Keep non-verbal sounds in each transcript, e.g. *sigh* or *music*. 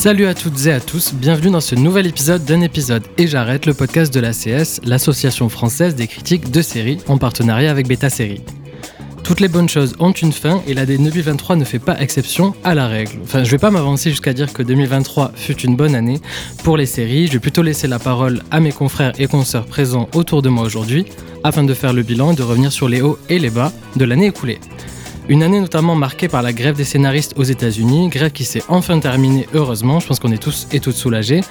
Salut à toutes et à tous, bienvenue dans ce nouvel épisode d'un épisode Et j'arrête, le podcast de l'ACS, l'association française des critiques de séries, en partenariat avec Beta Série. Toutes les bonnes choses ont une fin et l'année 2023 ne fait pas exception à la règle. Enfin, je vais pas m'avancer jusqu'à dire que 2023 fut une bonne année pour les séries, je vais plutôt laisser la parole à mes confrères et consoeurs présents autour de moi aujourd'hui, afin de faire le bilan et de revenir sur les hauts et les bas de l'année écoulée. Une année notamment marquée par la grève des scénaristes aux États-Unis, grève qui s'est enfin terminée heureusement, je pense qu'on est tous et toutes soulagés.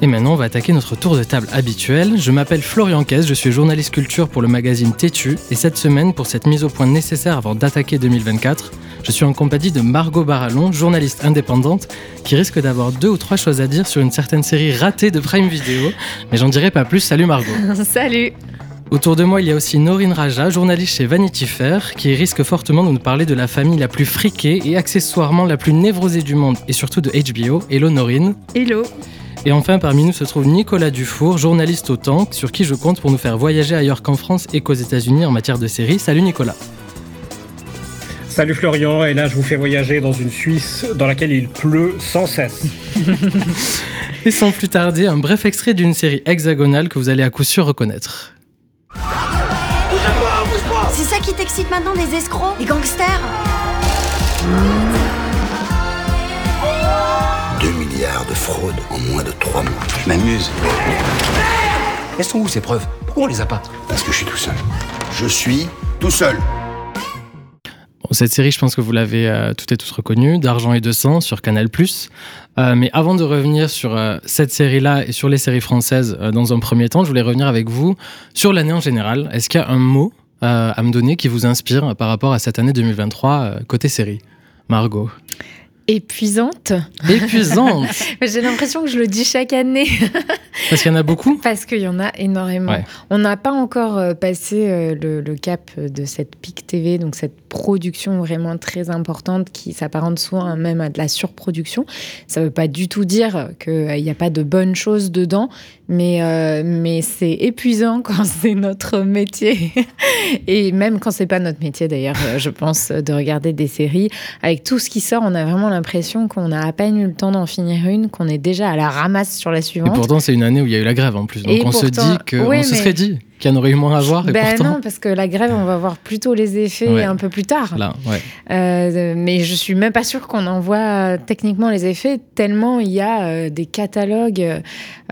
Et maintenant, on va attaquer notre tour de table habituel. Je m'appelle Florian Caisse, je suis journaliste culture pour le magazine Tétu, et cette semaine, pour cette mise au point nécessaire avant d'attaquer 2024, je suis en compagnie de Margot Barallon, journaliste indépendante, qui risque d'avoir deux ou trois choses à dire sur une certaine série ratée de Prime Video. Mais j'en dirai pas plus. Salut Margot. *laughs* Salut. Autour de moi, il y a aussi Norine Raja, journaliste chez Vanity Fair, qui risque fortement de nous parler de la famille la plus friquée et accessoirement la plus névrosée du monde, et surtout de HBO. Hello Norine. Hello. Et enfin, parmi nous se trouve Nicolas Dufour, journaliste au temps, sur qui je compte pour nous faire voyager ailleurs qu'en France et qu'aux États-Unis en matière de séries. Salut Nicolas. Salut Florian, et là je vous fais voyager dans une Suisse dans laquelle il pleut sans cesse. *laughs* Et sans plus tarder, un bref extrait d'une série hexagonale que vous allez à coup sûr reconnaître. Qui t'excite maintenant, des escrocs, des gangsters 2 milliards de fraudes en moins de 3 mois. Je m'amuse. Elles sont où ces preuves? Pourquoi on les a pas? Parce que je suis tout seul. Je suis tout seul. Bon, cette série, je pense que vous l'avez euh, toutes et tous reconnue, d'argent et de sang sur Canal+. Euh, mais avant de revenir sur euh, cette série-là et sur les séries françaises euh, dans un premier temps, je voulais revenir avec vous sur l'année en général. Est-ce qu'il y a un mot euh, à me donner qui vous inspire par rapport à cette année 2023 euh, côté série Margot. Épuisante. Épuisante *laughs* J'ai l'impression que je le dis chaque année *laughs* Parce qu'il y en a beaucoup? Parce qu'il y en a énormément. Ouais. On n'a pas encore euh, passé le, le cap de cette PIC TV, donc cette production vraiment très importante qui s'apparente souvent même à de la surproduction. Ça ne veut pas du tout dire qu'il n'y a pas de bonnes choses dedans, mais, euh, mais c'est épuisant *laughs* quand c'est notre métier. *laughs* Et même quand c'est pas notre métier d'ailleurs, euh, je pense, de regarder des séries. Avec tout ce qui sort, on a vraiment l'impression qu'on a à peine eu le temps d'en finir une, qu'on est déjà à la ramasse sur la Et suivante. pourtant, c'est une année où il y a eu la grève en plus. Donc Et on se dit qu'on Ouais, se serait dit qu'il y en aurait eu moins à voir. Et Ben pourtant, non, parce que la grève, on va voir plutôt les effets Ouais. un peu plus tard. là, ouais. Euh, mais je suis même pas sûre qu'on en voit euh, techniquement les effets, tellement il y a euh, des catalogues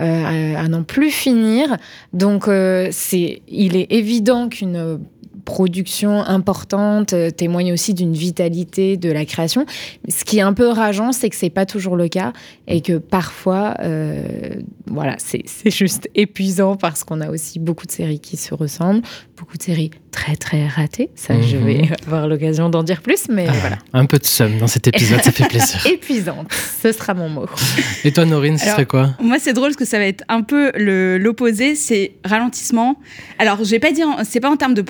euh, à, à n'en plus finir. Donc, euh, c'est, il est évident qu'une production importante euh, témoigne aussi d'une vitalité de la création. Ce qui est un peu rageant, c'est que c'est pas toujours le cas et que parfois, euh, voilà, c'est c'est juste *laughs* épuisant parce qu'on a aussi beaucoup de séries qui se ressemblent, beaucoup de séries très très ratées. Ça, je Mhm. vais *laughs* avoir l'occasion d'en dire plus, mais Ah, voilà. Un peu de somme dans cet épisode, ça fait plaisir. *laughs* Épuisante, ce sera mon mot. Et toi, Norine, ce Alors, serait quoi Moi, c'est drôle parce que ça va être un peu le- l'opposé, c'est ralentissement. Alors, je vais pas dire, c'est pas en termes de,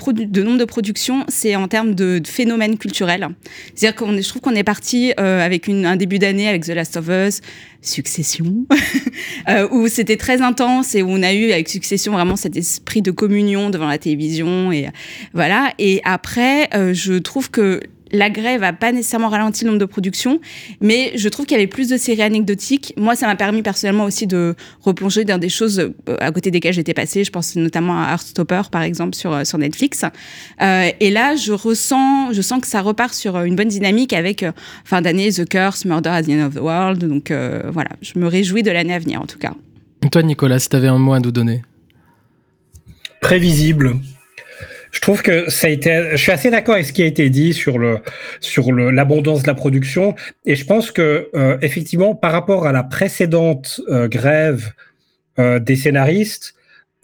nombre de productions, c'est en termes de, de phénomène culturel. C'est-à-dire qu'on je trouve qu'on est parti euh, avec une- un début d'année avec The Last of Us, Succession, *laughs* euh, où c'était très intense et où on a eu avec Succession vraiment cet esprit de communion devant la télévision et voilà. Et après, euh, je trouve que la grève a pas nécessairement ralenti le nombre de productions, mais je trouve qu'il y avait plus de séries anecdotiques. Moi, ça m'a permis personnellement aussi de replonger dans des choses euh, à côté desquelles j'étais passée. Je pense notamment à Heartstopper, par exemple, sur, euh, sur Netflix. Euh, et là, je ressens, je sens que ça repart sur une bonne dynamique avec euh, fin d'année The Curse, Murder at the End of the World. Donc euh, voilà, je me réjouis de l'année à venir en tout cas. Et toi, Nicolas, si tu avais un mot à nous donner? Prévisible. Je trouve que ça a été. Je suis assez d'accord avec ce qui a été dit sur le sur le l'abondance de la production et je pense que euh, effectivement par rapport à la précédente euh, grève euh, des scénaristes,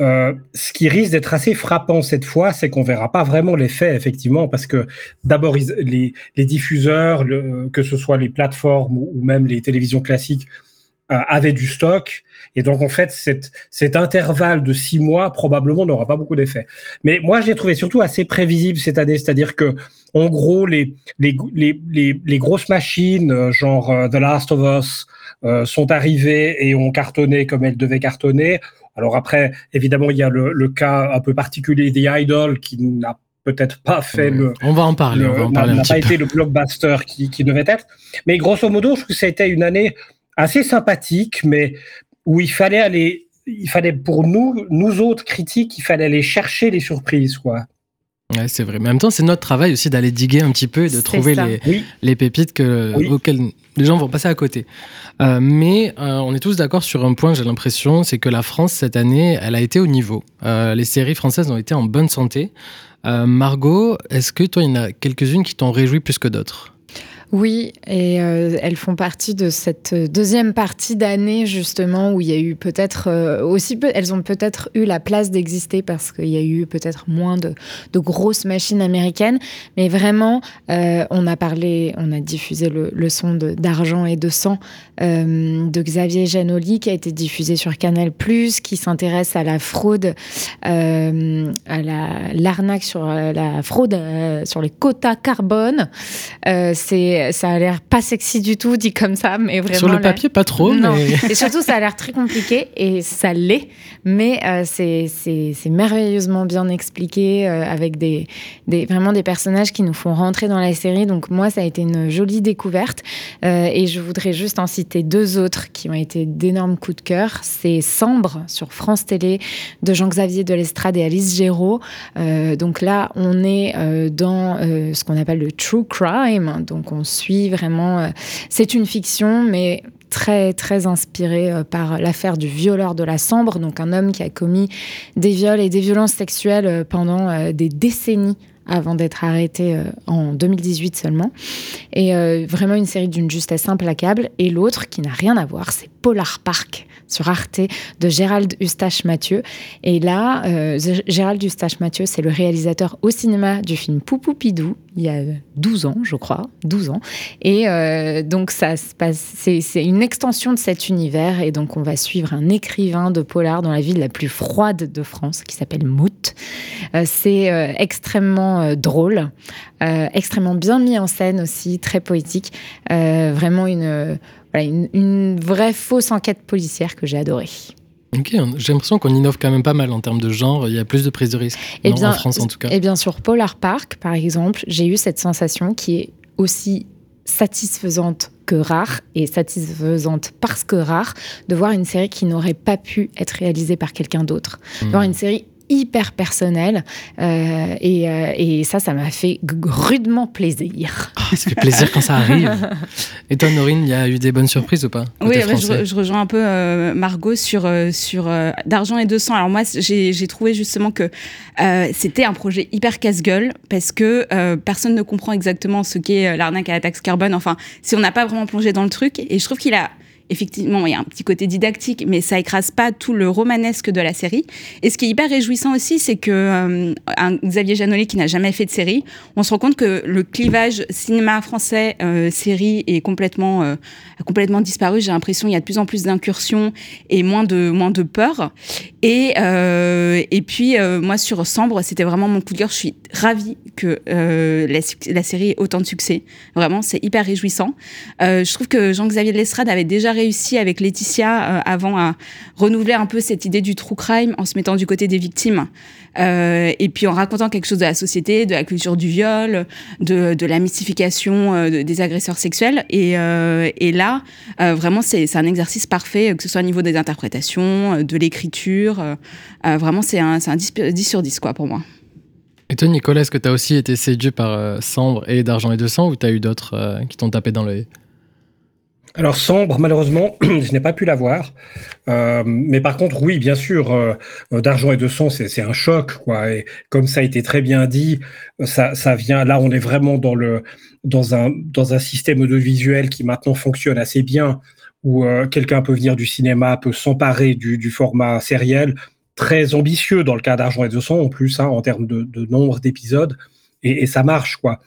euh, ce qui risque d'être assez frappant cette fois, c'est qu'on verra pas vraiment l'effet effectivement parce que d'abord les les diffuseurs, que ce soit les plateformes ou, même les télévisions classiques avait du stock. Et donc, en fait, cet, cet intervalle de six mois probablement n'aura pas beaucoup d'effet. Mais moi, j'ai trouvé surtout assez prévisible cette année, c'est-à-dire que, en gros, les, les, les, les, les grosses machines, euh, genre euh, The Last of Us, euh, sont arrivées et ont cartonné comme elles devaient cartonner. Alors après, évidemment, il y a le, le cas un peu particulier The Idol qui n'a peut-être pas fait le. On va en parler. on va en n'a- parler un n'a petit pas peu. été le blockbuster qui, qui devait être. Mais grosso modo, je trouve que ça a été une année assez sympathique, mais où il fallait aller, il fallait pour nous, nous autres critiques, il fallait aller chercher les surprises, quoi. Ouais, c'est vrai. Mais en même temps, c'est notre travail aussi d'aller diguer un petit peu et de trouver les, Oui. les pépites que, Oui. auxquelles les gens vont passer à côté. Euh, mais euh, on est tous d'accord sur un point, j'ai l'impression, c'est que la France, cette année, elle a été au niveau. Euh, les séries françaises ont été en bonne santé. Euh, Margot, est-ce que toi, il y en a quelques-unes qui t'ont réjoui plus que d'autres? Oui, et euh, elles font partie de cette deuxième partie d'année justement où il y a eu peut-être euh, aussi peu, elles ont peut-être eu la place d'exister parce qu'il y a eu peut-être moins de, grosses machines américaines, mais vraiment euh, on a parlé, on a diffusé le, son d'argent et de sang de Xavier Janoli qui a été diffusé sur Canal+, qui s'intéresse à la fraude, à la l'arnaque sur la fraude sur les quotas carbone. Euh, ça a l'air pas sexy du tout dit comme ça, mais vraiment. Sur le papier, pas trop, non. mais. Et surtout, ça a l'air très compliqué et ça l'est, mais euh, c'est, merveilleusement bien expliqué euh, avec des, des, vraiment des personnages qui nous font rentrer dans la série. Donc, moi, ça a été une jolie découverte Euh, et je voudrais juste en citer deux autres qui ont été d'énormes coups de cœur. C'est Sambre sur France Télé de Jean-Xavier de l'Estrade et Alice Géraud. Donc là, on est dans ce qu'on appelle le true crime. Donc on suit vraiment. euh, c'est une fiction, mais très très inspirée euh, par l'affaire du violeur de la Sambre, donc un homme qui a commis des viols et des violences sexuelles euh, pendant des décennies avant d'être arrêté en 2018 seulement. Et vraiment une série d'une justesse implacable. Et l'autre, qui n'a rien à voir, c'est Polar Park sur Arte de Gérald Eustache Mathieu. Et là, euh, Gérald Eustache Mathieu, c'est le réalisateur au cinéma du film Poupou Pidou, il y a 12 ans, je crois, 12 ans. Et euh, donc, ça se passe, c'est, une extension de cet univers. Et donc, on va suivre un écrivain de polar dans la ville la plus froide de France, qui s'appelle Mout. Euh, c'est extrêmement drôle, extrêmement bien mis en scène aussi, très poétique. Vraiment une, voilà, une, une vraie fausse enquête policière que j'ai adorée. Ok, j'ai l'impression qu'on innove quand même pas mal en termes de genre. Il y a plus de prise de risque. Et Non, bien, en France, en tout cas. Et bien sur Polar Park, par exemple, j'ai eu cette sensation qui est aussi satisfaisante que rare, et satisfaisante parce que rare, de voir une série qui n'aurait pas pu être réalisée par quelqu'un d'autre. Hmm. Voir une série hyper personnelle, euh, et, euh, et ça, ça m'a fait rudement plaisir. Ah, ça fait plaisir quand ça arrive. Et toi, Norine, il y a eu des bonnes surprises ou pas Oui, je, rejoins un peu euh, Margot sur, sur euh, d'argent et de sang. Alors moi, j'ai j'ai trouvé justement que euh, c'était un projet hyper casse-gueule parce que euh, personne ne comprend exactement ce qu'est l'arnaque à la taxe carbone. Enfin, si on n'a pas vraiment plongé dans le truc, et je trouve qu'il a effectivement, il y a un petit côté didactique, mais ça écrase pas tout le romanesque de la série. Et ce qui est hyper réjouissant aussi, c'est que euh, Xavier Janoli qui n'a jamais fait de série, on se rend compte que le clivage cinéma français euh, série est complètement euh, complètement disparu. J'ai l'impression il y a de plus en plus d'incursions et moins de moins de peur. Et et puis moi sur Sambre, c'était vraiment mon coup de cœur. Je suis ravie que la, la série ait autant de succès. Vraiment, c'est hyper réjouissant. Je trouve que Jean-Xavier de l'Estrade avait déjà avec Laetitia euh, avant à renouveler un peu cette idée du true crime en se mettant du côté des victimes euh, et puis en racontant quelque chose de la société, de la culture du viol, de, la mystification euh, de- des agresseurs sexuels. Et, là, vraiment, c'est un exercice parfait, que ce soit au niveau des interprétations, de l'écriture. vraiment, c'est un, un 10, 10 sur 10 quoi, pour moi. Et toi, Nicolas, est-ce que tu as aussi été séduit par Sambre et d'argent et de sang ou tu as eu d'autres qui t'ont tapé dans l'œil? Alors sombre, malheureusement, *clears throat* je n'ai pas pu la voir. Euh, mais par contre, oui, bien sûr, euh, d'argent et de sang, c'est un choc. Et comme ça a été très bien dit, ça, vient. Là, on est vraiment dans un système de visuel qui maintenant fonctionne assez bien, où euh, quelqu'un peut venir du cinéma, peut s'emparer du, format sériel, très ambitieux dans le cas d'argent et de sang en plus, hein, en termes de nombre d'épisodes. Et, ça marche quoi.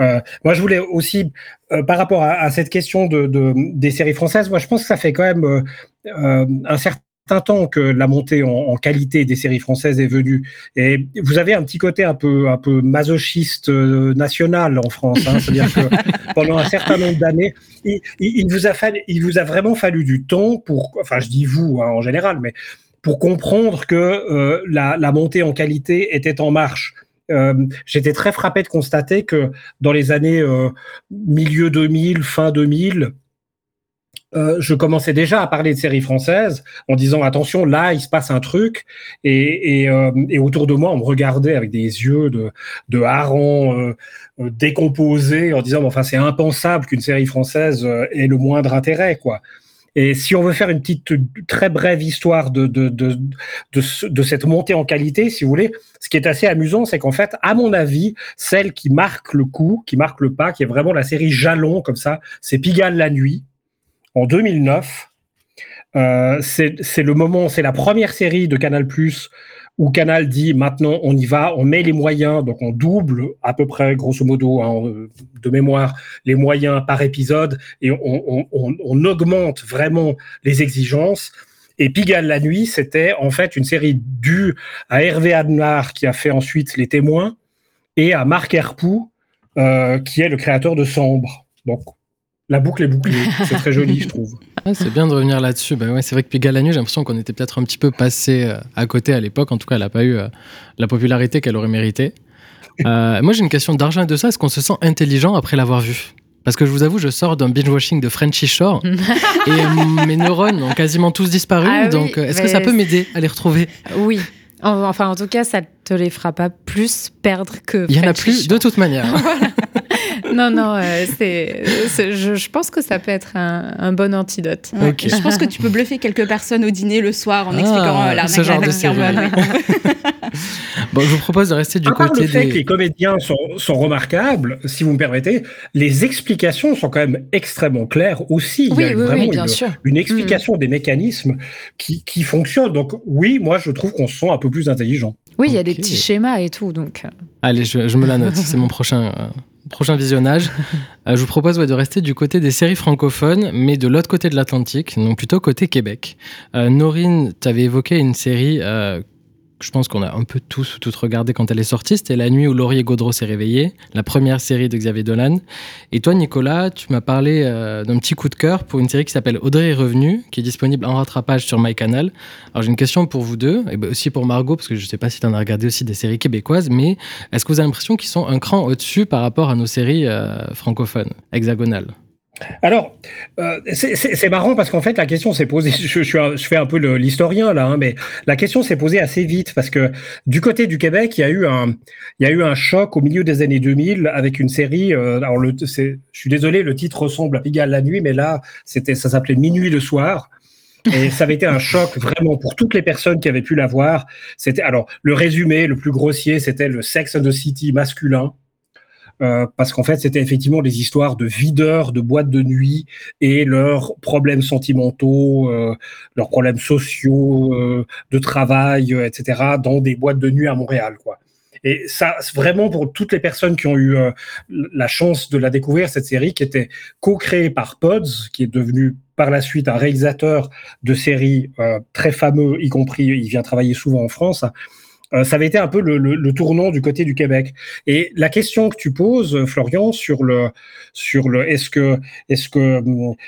Euh, moi, je voulais aussi, euh, par rapport à, cette question de, des séries françaises, moi, je pense que ça fait quand même un certain temps que la montée en, qualité des séries françaises est venue. Et vous avez un petit côté un peu, un peu masochiste national en France. Hein. C'est-à-dire que *laughs* pendant un certain nombre d'années, il, vous a fallu, il vous a vraiment fallu du temps pour, enfin, je dis vous hein, en général, mais pour comprendre que la, la montée en qualité était en marche. Euh, j'étais très frappé de constater que dans les années euh, milieu 2000, fin 2000, euh, je commençais déjà à parler de séries françaises en disant attention là il se passe un truc. Et, et, autour de moi on me regardait avec des yeux de, de hareng décomposés en disant enfin c'est impensable qu'une série française ait le moindre intérêt quoi et si on veut faire une petite très brève histoire de, de, de, de, cette montée en qualité, si vous voulez, ce qui est assez amusant, c'est qu'en fait, à mon avis, celle qui marque le coup, qui marque le pas, qui est vraiment la série jalon comme ça, c'est Pigalle la nuit en 2009. Euh, c'est le moment, c'est la première série de Canal où Canal dit maintenant on y va, on met les moyens, donc on double à peu près, grosso modo, hein, de mémoire, les moyens par épisode et on, augmente vraiment les exigences. Et Pigalle la nuit, c'était en fait une série due à Hervé Adnar qui a fait ensuite Les Témoins et à Marc Herpoux euh, qui est le créateur de Sambre. Donc la boucle est bouclée. C'est très joli, je trouve. *laughs* c'est bien de revenir là-dessus. Bah ouais, c'est vrai que Pigalle la nuit, j'ai l'impression qu'on était peut-être un petit peu passé euh, à côté à l'époque. En tout cas, elle n'a pas eu euh, la popularité qu'elle aurait mérité. Euh, *laughs* moi, j'ai une question d'argent et de ça. Est-ce qu'on se sent intelligent après l'avoir vu? Parce que je vous avoue, je sors d'un binge-watching de Frenchy Shore *laughs* et mes neurones ont quasiment tous disparu. Ah donc, est-ce que ça peut m'aider à les retrouver? Oui. Enfin, en tout cas, ça te les fera pas plus perdre que. Il y en a plus de toute manière. *laughs* non, non, euh, c'est, je, pense que ça peut être un, bon antidote. Je pense que tu peux bluffer quelques personnes au dîner le soir en expliquant ah, euh, l'arnaque ce genre de *laughs* bon, je vous propose de rester du côté le fait que les comédiens sont, sont, remarquables, si vous me permettez, les explications sont quand même extrêmement claires aussi. Il y a vraiment bien une, sûr. une, explication des mécanismes qui, qui fonctionnent. Donc oui, moi je trouve qu'on se sent un peu plus intelligent. Oui, il y a des petits schémas et tout. Donc. Euh. Allez, je, je me la note. C'est mon prochain prochain visionnage, *laughs* euh, je vous propose de rester du côté des séries francophones, mais de l'autre côté de l'Atlantique, donc plutôt côté Québec. Euh, Norine, tu avais évoqué une série euh, je pense qu'on a un peu tous ou toutes regardé quand elle est sortie. C'était La nuit où Laurier Gaudreau s'est réveillé, la première série de Xavier Dolan. Et toi, Nicolas, tu m'as parlé euh, d'un petit coup de cœur pour une série qui s'appelle Audrey est revenue, qui est disponible en rattrapage sur MyCanal. Alors j'ai une question pour vous deux, et ben, aussi pour Margot, parce que je ne sais pas si tu en as regardé aussi des séries québécoises, mais est-ce que vous avez l'impression qu'ils sont un cran au-dessus par rapport à nos séries euh, francophones, hexagonales? Alors, euh, c'est marrant parce qu'en fait, la question s'est posée. Je, je, fais un peu l'historien là, hein, mais la question s'est posée assez vite parce que du côté du Québec, il y a eu un, il y a eu un choc au milieu des années 2000 avec une série. Euh, alors, le, je suis désolé, le titre ressemble à Pigalle la nuit, mais là, c'était, ça s'appelait Minuit le soir. Et ça avait été un choc vraiment pour toutes les personnes qui avaient pu la voir. C'était alors le résumé le plus grossier, c'était le Sex and the City masculin. Euh, parce qu'en fait, c'était effectivement des histoires de videurs de boîtes de nuit et leurs problèmes sentimentaux, euh, leurs problèmes sociaux, euh, de travail, etc., dans des boîtes de nuit à Montréal, quoi. Et ça, vraiment pour toutes les personnes qui ont eu la chance de la découvrir, cette série qui était co-créée par Pods, qui est devenu par la suite un réalisateur de séries très fameux, y compris, il vient travailler souvent en France. Euh, ça avait été un peu le, tournant du côté du Québec. Et la question que tu poses, Florian, sur le, sur le, est-ce que, est-ce que,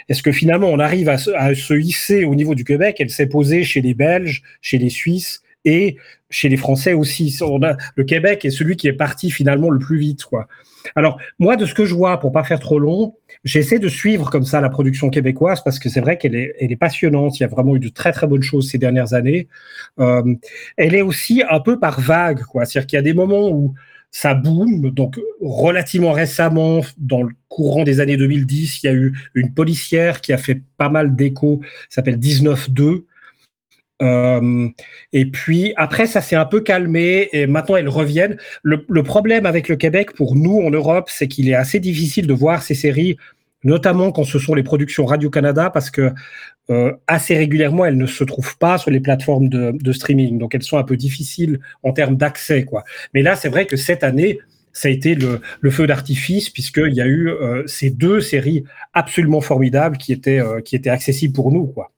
est-ce que finalement on arrive à, à se hisser au niveau du Québec? Elle s'est posée chez les Belges, chez les Suisses et chez les Français aussi. On a, le Québec est celui qui est parti finalement le plus vite, quoi. Alors, moi, de ce que je vois, pour pas faire trop long, j'essaie de suivre comme ça la production québécoise parce que c'est vrai qu'elle est, elle est passionnante. Il y a vraiment eu de très, très bonnes choses ces dernières années. Euh, elle est aussi un peu par vague, quoi. C'est-à-dire qu'il y a des moments où ça boom. Donc, relativement récemment, dans le courant des années 2010, il y a eu une policière qui a fait pas mal d'écho, s'appelle 19-2, euh, et puis après, ça s'est un peu calmé et maintenant elles reviennent. Le, le, problème avec le Québec pour nous en Europe, c'est qu'il est assez difficile de voir ces séries, notamment quand ce sont les productions Radio-Canada, parce que euh, assez régulièrement, elles ne se trouvent pas sur les plateformes de, de streaming. Donc elles sont un peu difficiles en termes d'accès. quoi. Mais là, c'est vrai que cette année, ça a été le, le feu d'artifice, puisqu'il y a eu euh, ces deux séries absolument formidables qui étaient, euh, qui étaient accessibles pour nous. Quoi.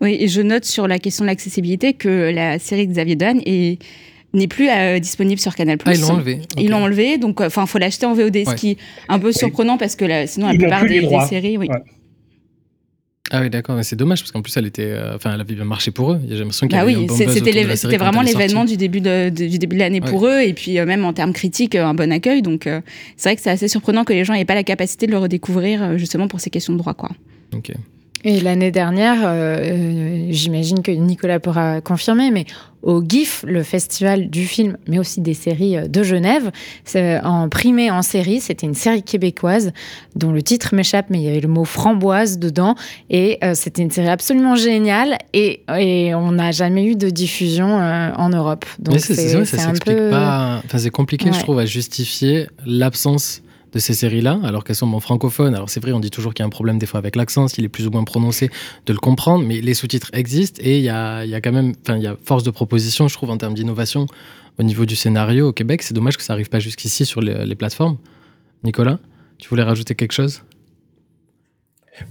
Oui, et je note sur la question de l'accessibilité que la série Xavier Dolan est n'est plus euh, disponible sur Canal+. Ah, ils l'ont enlevé. Ils l'ont enlevé, donc enfin faut l'acheter en VOD, ce qui est un peu surprenant parce que là, sinon la Ils plupart des, des séries, oui. Ouais. Ah oui, d'accord, mais c'est dommage parce qu'en plus, elle était, euh, enfin, elle avait bien marché pour eux. J'ai l'impression qu'il y Bah avait eu un oui, bon c'est- buzz c'était vraiment l'événement du début de, de- du début de l'année pour eux, et puis euh, même en termes critiques, euh, un bon accueil. Donc euh, c'est vrai que c'est assez surprenant que les gens n'aient pas la capacité de le redécouvrir euh, justement pour ces questions de droit, quoi. Ok. Et l'année dernière, euh, euh, j'imagine que Nicolas pourra confirmer, mais au GIF, le festival du film, mais aussi des séries euh, de Genève, en primé en série, c'était une série québécoise dont le titre m'échappe, mais il y avait le mot framboise dedans, et euh, c'était une série absolument géniale, et, et on n'a jamais eu de diffusion euh, en Europe. Donc mais c'est ça un s'explique peu... pas. Enfin, c'est compliqué, je trouve, à justifier l'absence de ces séries-là, alors qu'elles sont en francophone. Alors c'est vrai, on dit toujours qu'il y a un problème des fois avec l'accent, s'il est plus ou moins prononcé, de le comprendre, mais les sous-titres existent et il y a, y a quand même, enfin, il y a force de proposition, je trouve, en termes d'innovation au niveau du scénario au Québec. C'est dommage que ça arrive pas jusqu'ici sur les plateformes. Nicolas, tu voulais rajouter quelque chose?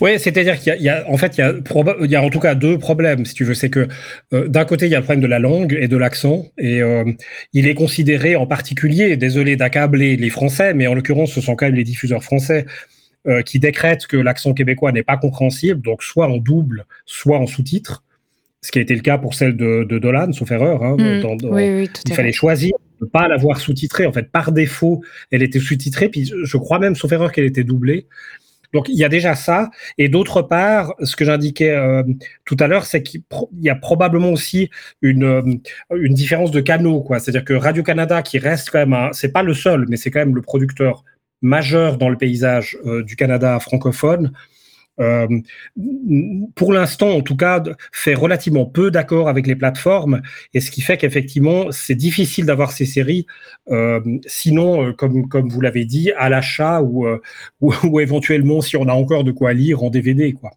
Oui, c'est-à-dire qu'il y a, il y a- en fait, il y a, proba- il y a en tout cas deux problèmes, si tu veux. C'est que euh, d'un côté, il y a le problème de la langue et de l'accent, et euh, il est considéré en particulier, désolé d'accabler les Français, mais en l'occurrence, ce sont quand même les diffuseurs français euh, qui décrètent que l'accent québécois n'est pas compréhensible, donc soit en double, soit en sous-titre, ce qui a été le cas pour celle de, de Dolan, sauf erreur. Hein, Mm. dans- dans- Oui, oui, tout il fallait fait. choisir de ne pas l'avoir sous-titrée. En fait, par défaut, elle était sous-titrée, puis je crois même, sauf erreur, qu'elle était doublée. Donc il y a déjà ça. Et d'autre part, ce que j'indiquais euh, tout à l'heure, c'est qu'il y a probablement aussi une, euh, différence de canaux. C'est-à-dire que Radio-Canada, qui reste quand même, c'est pas le seul, mais c'est quand même le producteur majeur dans le paysage euh, du Canada francophone, euh, pour l'instant, en tout cas, fait relativement peu d'accords avec les plateformes, et ce qui fait qu'effectivement, c'est difficile d'avoir ces séries, euh, sinon, euh, comme, comme vous l'avez dit, à l'achat ou, euh, *laughs* ou, ou éventuellement, si on a encore de quoi lire, en DVD. Quoi.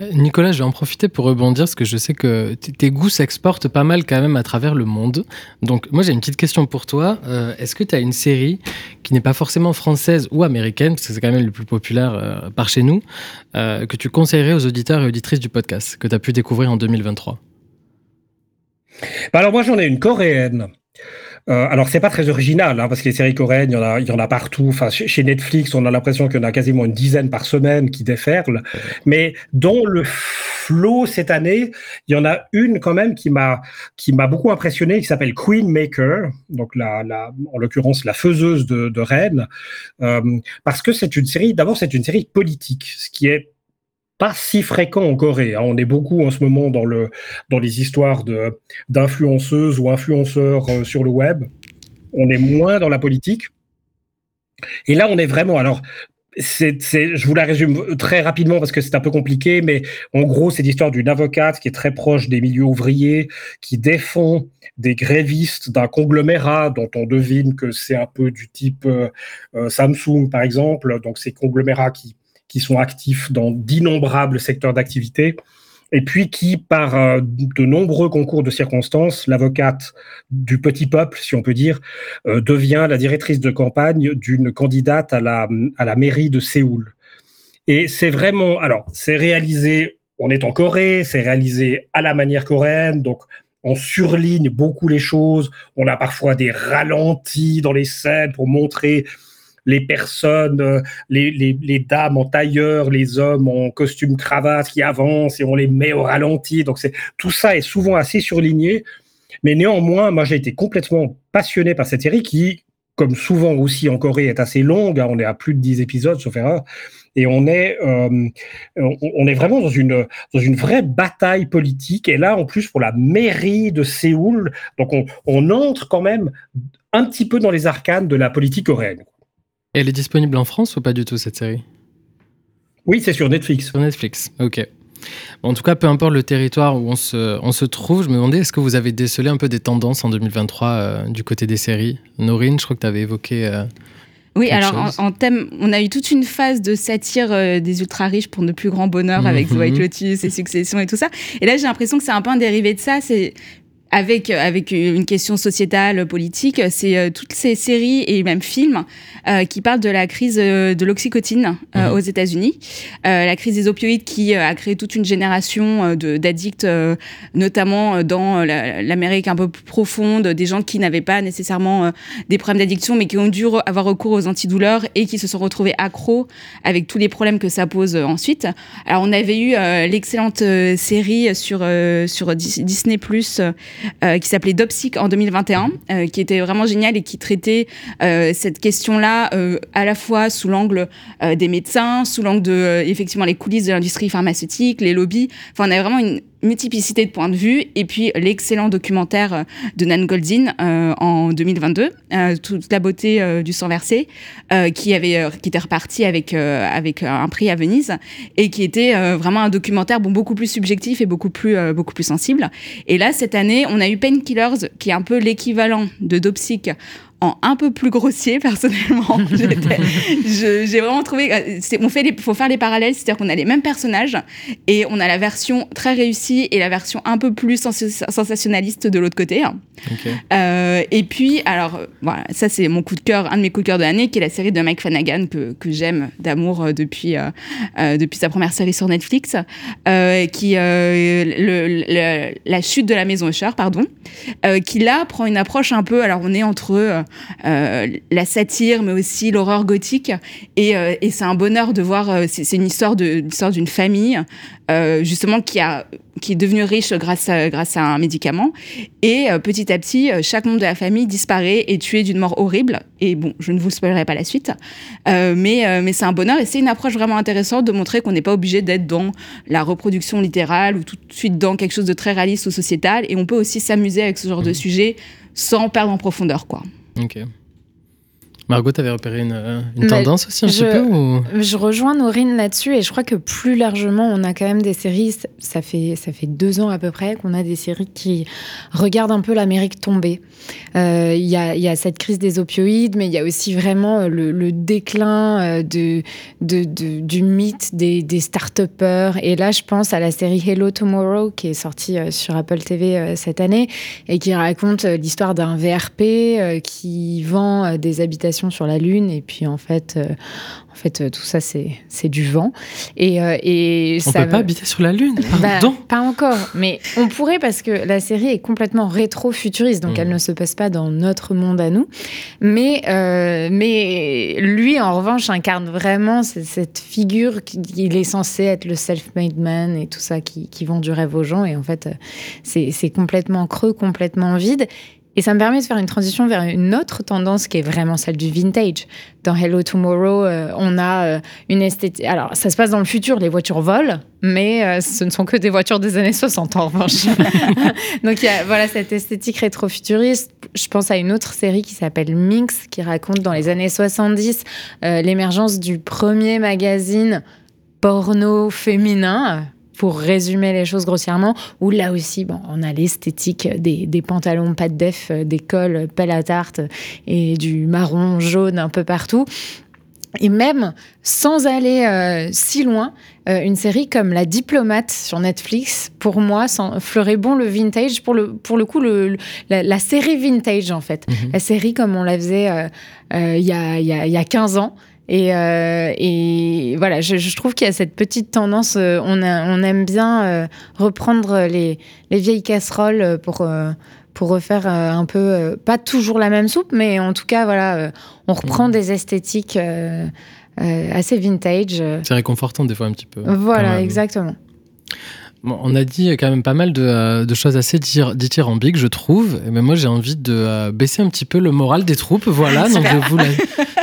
Euh, Nicolas, je vais en profiter pour rebondir parce que je sais que tes goûts s'exportent pas mal quand même à travers le monde. Donc moi j'ai une petite question pour toi. Euh, Est-ce que tu as une série qui n'est pas forcément française ou américaine, parce que c'est quand même le plus populaire euh, par chez nous, que tu conseillerais aux auditeurs et auditrices du podcast, que tu as pu découvrir en 2023 Bah alors moi j'en ai une coréenne. Euh, alors c'est pas très original hein, parce que les séries coréennes il y en a y en a partout. Enfin chez Netflix on a l'impression qu'il y en a quasiment une dizaine par semaine qui déferlent. Mais dans le flot cette année il y en a une quand même qui m'a qui m'a beaucoup impressionné qui s'appelle Queen Maker donc la, la en l'occurrence la faiseuse de, de reines euh, parce que c'est une série d'abord c'est une série politique ce qui est pas si fréquent en Corée. hein. On est beaucoup en ce moment dans le dans les histoires d'influenceuses ou influenceurs euh, sur le web. On est moins dans la politique. Et là, on est vraiment. Alors, je vous la résume très rapidement parce que c'est un peu compliqué, mais en gros, c'est l'histoire d'une avocate qui est très proche des milieux ouvriers, qui défend des grévistes d'un conglomérat dont on devine que c'est un peu du type euh, euh, Samsung, par exemple. Donc, ces conglomérats qui qui sont actifs dans d'innombrables secteurs d'activité, et puis qui, par euh, de nombreux concours de circonstances, l'avocate du petit peuple, si on peut dire, euh, devient la directrice de campagne d'une candidate à la, à la mairie de Séoul. Et c'est vraiment, alors, c'est réalisé, on est en Corée, c'est réalisé à la manière coréenne, donc on surligne beaucoup les choses, on a parfois des ralentis dans les scènes pour montrer les personnes, euh, les, les, dames en tailleur, les hommes en costume cravate qui avancent et on les met au ralenti. Donc c'est tout ça est souvent assez surligné, mais néanmoins, moi j'ai été complètement passionné par cette série qui, comme souvent aussi en Corée, est assez longue. Hein, on est à plus de 10 épisodes, sauf erreur. Et on est, euh, on est vraiment dans une, dans une vraie bataille politique. Et là, en plus, pour la mairie de Séoul, donc on, on entre quand même un petit peu dans les arcanes de la politique coréenne. Elle est disponible en France ou pas du tout cette série? Oui, c'est sur Netflix. Sur Netflix, ok. Bon, en tout cas, peu importe le territoire où on se, on se trouve, je me demandais, est-ce que vous avez décelé un peu des tendances en 2023 euh, du côté des séries? Norine, je crois que tu avais évoqué... Euh, oui, alors en, en, thème, on a eu toute une phase de satire euh, des ultra riches pour de plus grand bonheur mmh. avec The White Lotus et Succession et tout ça. Et là, j'ai l'impression que c'est un peu un dérivé de ça. C'est avec, avec une question sociétale, politique, c'est euh, toutes ces séries et même films euh, qui parlent de la crise euh, de l'oxycotine euh, Mhm. aux États-Unis, Euh, la crise des opioïdes qui euh, a créé toute une génération euh, d'addicts, euh, notamment euh, dans la- l'Amérique un peu plus profonde, des gens qui n'avaient pas nécessairement euh, des problèmes d'addiction, mais qui ont dû avoir recours aux antidouleurs et qui se sont retrouvés accros avec tous les problèmes que ça pose euh, ensuite. Alors on avait eu euh, l'excellente euh, série sur euh, sur Dis- Disney Plus euh, qui s'appelait Dopsic en 2021, euh, qui était vraiment génial et qui traitait euh, cette question-là euh, à la fois sous l'angle des médecins, sous l'angle de effectivement les coulisses de l'industrie pharmaceutique, les lobbies. Enfin, on avait vraiment une multiplicité de points de vue et puis l'excellent documentaire euh, de Nan Goldin euh, en 2022 euh, toute la beauté euh, du sang versé euh, qui avait qui était reparti avec avec un prix à Venise et qui était vraiment un documentaire bon beaucoup plus subjectif et beaucoup plus beaucoup plus sensible. Et là cette année on a eu Painkillers qui est un peu l'équivalent de Dopsic en un peu plus grossier *laughs* personnellement *laughs* j'ai vraiment trouvé euh, on fait les faut faire les parallèles c'est-à-dire qu'on a les mêmes personnages et on a la version très réussie et la version un peu plus sens- sensationnaliste de l'autre côté. Euh, et puis, alors, voilà, ça c'est mon coup de cœur, un de mes coups de cœur de l'année, qui est la série de Mike Flanagan que, que j'aime d'amour euh, depuis, euh, euh, depuis sa première série sur Netflix, qui le, le- la chute de la maison Usher, pardon, qui là prend une approche un peu, alors on est entre la satire, mais aussi l'horreur gothique, et, euh, et c'est un bonheur de voir, euh, c'est une histoire d'une famille euh, justement qui a qui est devenue riche grâce à, grâce à un médicament. Et euh, petit à petit, euh, chaque membre de la famille disparaît et tué d'une mort horrible. Et bon, je ne vous spoilerai pas la suite. Euh, mais euh, mais c'est un bonheur et c'est une approche vraiment intéressante de montrer qu'on n'est pas obligé d'être dans la reproduction littérale ou tout de suite dans quelque chose de très réaliste ou sociétal. Et on peut aussi s'amuser avec ce genre de sujet sans perdre en profondeur, quoi. Ok. Margot, t'avais repéré une, euh, une tendance aussi un je- petit peu ou... Je rejoins Norine là-dessus et je crois que plus largement, on a quand même des séries, ça- fait, ça fait deux ans à peu près qu'on a des séries qui regardent un peu l'Amérique tomber. Euh, Il y, a, y a cette crise des opioïdes, mais il y a aussi vraiment euh, le, le déclin de, de, de- du mythe des, des start-upers. Et là, je pense à la série Hello Tomorrow qui est sortie sur Apple TV cette année et qui raconte l'histoire d'un VRP qui vend des habitations sur la Lune. Et puis, en fait, euh, en fait euh, tout ça, c'est du vent. Et, euh, et On ça peut pas habiter sur la Lune bah, Pardon pas encore, mais on pourrait parce que la série est complètement rétro-futuriste, donc Mhm. elle ne se passe pas dans notre monde à nous. Mais, mais lui, en revanche, incarne vraiment cette figure qu'il est censé être le self-made man et tout ça qui, qui vend du rêve aux gens. Et en fait, c'est complètement creux, complètement vide. Et ça me permet de faire une transition vers une autre tendance qui est vraiment celle du vintage. Dans Hello Tomorrow, euh, on a euh, une esthétique. Alors, ça se passe dans le futur, les voitures volent, mais euh, ce ne sont que des voitures des années 60 en revanche. *laughs* Donc, il y a voilà, cette esthétique rétro-futuriste. Je pense à une autre série qui s'appelle Minx, qui raconte dans les années 70 euh, l'émergence du premier magazine porno féminin. Pour résumer les choses grossièrement, où là aussi, bon, on a l'esthétique des, des pantalons pas de def, euh, des cols pelle à tarte et du marron jaune un peu partout. Et même sans aller euh, si loin, euh, une série comme La Diplomate sur Netflix, pour moi, fleurait bon le vintage, pour le, pour le coup, le, le- la, la série vintage en fait. La série comme on la faisait euh, euh, il y, a, y, a, y a 15 ans. Et, euh, et voilà, je, je trouve qu'il y a cette petite tendance, euh, on, a- on aime bien euh, reprendre les, les vieilles casseroles pour, pour refaire un peu, pas toujours la même soupe, mais en tout cas, voilà, on reprend des esthétiques assez vintage. C'est réconfortant des fois un petit peu. Voilà, exactement. Bon, on a dit quand même pas mal de, de choses assez dithyrambiques, je trouve. Mais moi, j'ai envie de baisser un petit peu le moral des troupes. Voilà, *laughs* donc je, vous la-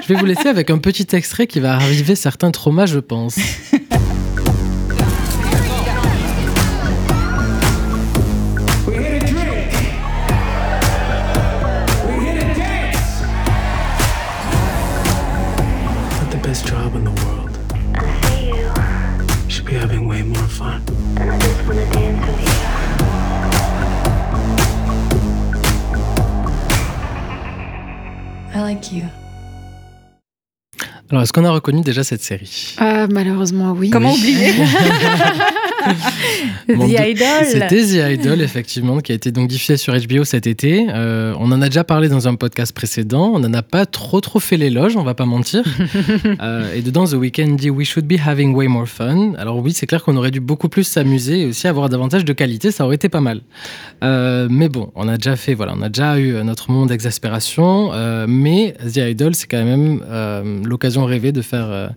je vais vous laisser avec un petit extrait qui va raviver certains traumas, je pense. *laughs* Alors, est-ce qu'on a reconnu déjà cette série? Ah, malheureusement, oui. Comment oublier? *laughs* *laughs* The Idol. C'était The Idol, effectivement, qui a été donc diffusé sur HBO cet été. Euh, on en a déjà parlé dans un podcast précédent. On n'en a pas trop trop fait l'éloge, on va pas mentir. *laughs* Euh, et dedans, The Weeknd dit We should be having way more fun. Alors oui, c'est clair qu'on aurait dû beaucoup plus s'amuser et aussi avoir davantage de qualité, ça aurait été pas mal. Euh, mais bon, on a déjà fait, voilà, on a déjà eu euh, notre moment d'exaspération. mais The Idol, c'est quand même l'occasion rêvée de faire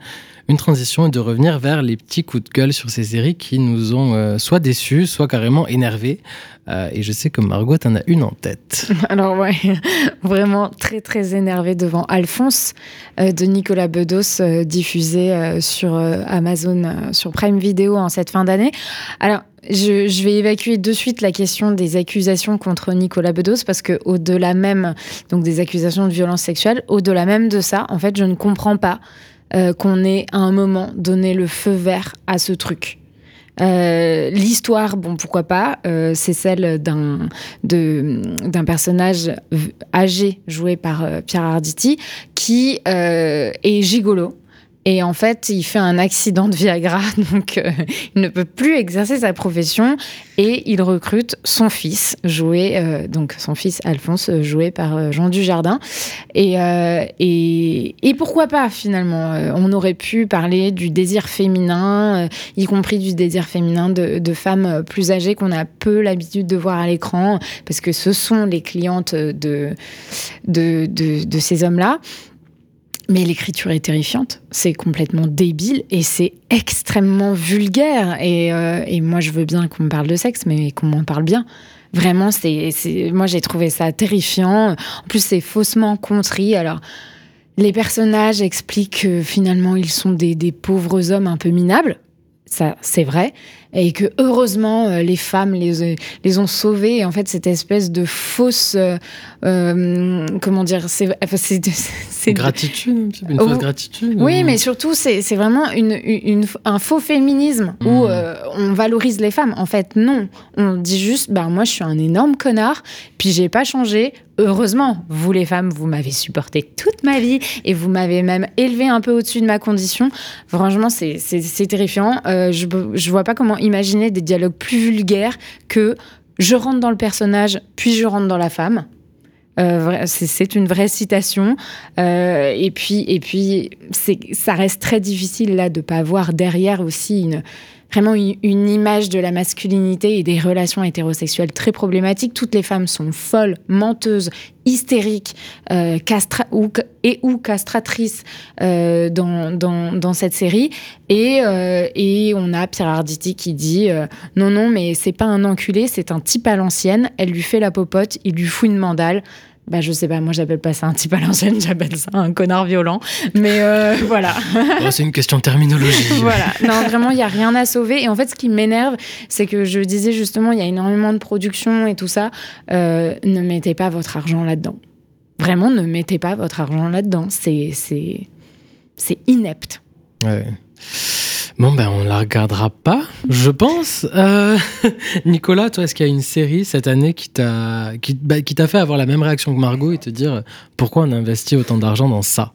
une transition et de revenir vers les petits coups de gueule sur ces séries qui nous ont euh, soit déçus, soit carrément énervés. Euh, et je sais que Margot, t'en as une en tête. *laughs* Alors ouais, *laughs* vraiment très très énervé devant Alphonse euh, de Nicolas Bedos diffusé sur Amazon, sur Prime Video en cette fin d'année. Alors je, je vais évacuer de suite la question des accusations contre Nicolas Bedos parce que au-delà même donc des accusations de violence sexuelle, au-delà même de ça, en fait, je ne comprends pas euh, qu'on ait à un moment donné le feu vert à ce truc. Euh, L'histoire, bon, pourquoi pas, euh, c'est celle d'un personnage âgé joué par Pierre Arditi qui est gigolo. Et en fait, il fait un accident de Viagra, *laughs* donc euh, il ne peut plus exercer sa profession et il recrute son fils, joué euh, donc son fils Alphonse, euh, joué par Jean Dujardin. Et, et, et pourquoi pas finalement On aurait pu parler du désir féminin, y compris du désir féminin de, femmes plus âgées qu'on a peu l'habitude de voir à l'écran, parce que ce sont les clientes de, de, de ces hommes-là. Mais l'écriture est terrifiante, c'est complètement débile et c'est extrêmement vulgaire. Et, euh, et moi, je veux bien qu'on me parle de sexe, mais qu'on m'en parle bien. Vraiment, c'est, moi, j'ai trouvé ça terrifiant. En plus, c'est faussement contrit. Alors, les personnages expliquent que finalement, ils sont des, des pauvres hommes un peu minables. Ça, c'est vrai. Et que heureusement, euh, les femmes les, les ont sauvés. Et en fait, cette espèce de fausse. euh, euh, comment dire C'est. enfin, c'est- *laughs* Gratitude, une Oh. fausse gratitude. oui, mais surtout, c'est vraiment une, une- un faux féminisme où euh, on valorise les femmes. En fait, non. On dit juste, bah, moi, je suis un énorme connard, puis j'ai pas changé. Heureusement, vous, les femmes, vous m'avez supporté toute ma vie et vous m'avez même élevé un peu au-dessus de ma condition. Franchement, c'est terrifiant. Euh, je, je vois pas comment imaginer des dialogues plus vulgaires que je rentre dans le personnage, puis je rentre dans la femme. Euh, c'est- une vraie citation. Euh, et puis, et puis ça reste très difficile là de pas voir derrière aussi une, vraiment une, image de la masculinité et des relations hétérosexuelles très problématiques. Toutes les femmes sont folles, menteuses, hystériques, euh, ou, et ou castratrices euh, dans, dans, cette série. Et, euh, et on a Pierre Arditi qui dit non, non, mais c'est pas un enculé, c'est un type à l'ancienne. Elle lui fait la popote, il lui fout une mandale. Bah, je sais pas, moi j'appelle pas ça un type à l'ancienne, *laughs* j'appelle ça un connard violent. Mais euh, *laughs* voilà. Oh, c'est une question de terminologie. *laughs* voilà. Non, vraiment, il n'y a rien à sauver. Et en fait, ce qui m'énerve, c'est que je disais justement, il y a énormément de production et tout ça. Euh, ne mettez pas votre argent là-dedans. Vraiment, ne mettez pas votre argent là-dedans. C'est, c'est, c'est inepte. Ouais. Bon, ben, on la regardera pas, je pense. Euh, *laughs* Nicolas, toi, est-ce qu'il y a une série cette année qui t'a qui, bah, t'a fait avoir la même réaction que Margot et te dire euh, pourquoi on investit autant d'argent dans ça?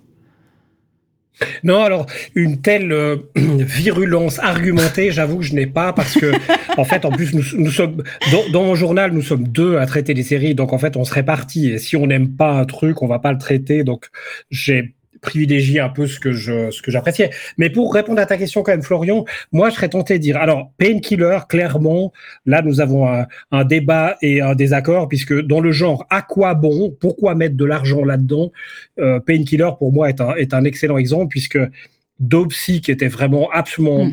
Non, alors une telle euh, *clears throat* virulence argumentée, j'avoue que je n'ai pas parce que, *laughs* en fait, en plus, nous sommes dans, dans mon journal, nous sommes deux à traiter des séries, donc en fait, on se répartit. Et si on n'aime pas un truc, on va pas le traiter. Donc, j'ai privilégié un peu ce que je ce que j'appréciais. Mais pour répondre à ta question quand même, Florian, moi, je serais tenté de dire, alors, Painkiller, clairement, là, nous avons un, un débat et un désaccord puisque dans le genre, à quoi bon, pourquoi mettre de l'argent là-dedans euh, Painkiller, pour moi, est un, est un excellent exemple, puisque Dopsy, qui était vraiment absolument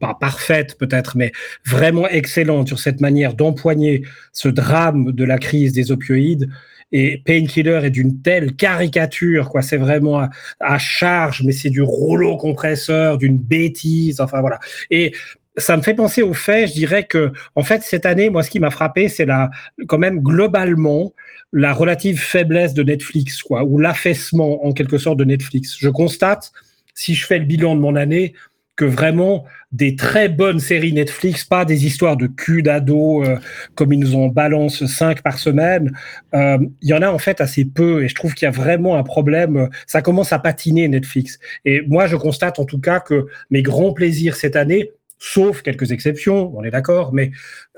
pas parfaite peut-être, mais vraiment excellente sur cette manière d'empoigner ce drame de la crise des opioïdes. Et Painkiller est d'une telle caricature, quoi. C'est vraiment à, charge, mais c'est du rouleau compresseur, d'une bêtise. Enfin voilà. Et ça me fait penser au fait, je dirais que, en fait, cette année, moi, ce qui m'a frappé, c'est la, quand même, globalement, la relative faiblesse de Netflix, quoi, ou l'affaissement, en quelque sorte, de Netflix. Je constate, si je fais le bilan de mon année, que vraiment des très bonnes séries Netflix, pas des histoires de cul d'ado euh, comme ils nous en balancent cinq par semaine. Euh, Il y en a en fait assez peu et je trouve qu'il y a vraiment un problème. Ça commence à patiner Netflix. Et moi, je constate en tout cas que mes grands plaisirs cette année, sauf quelques exceptions, on est d'accord, mais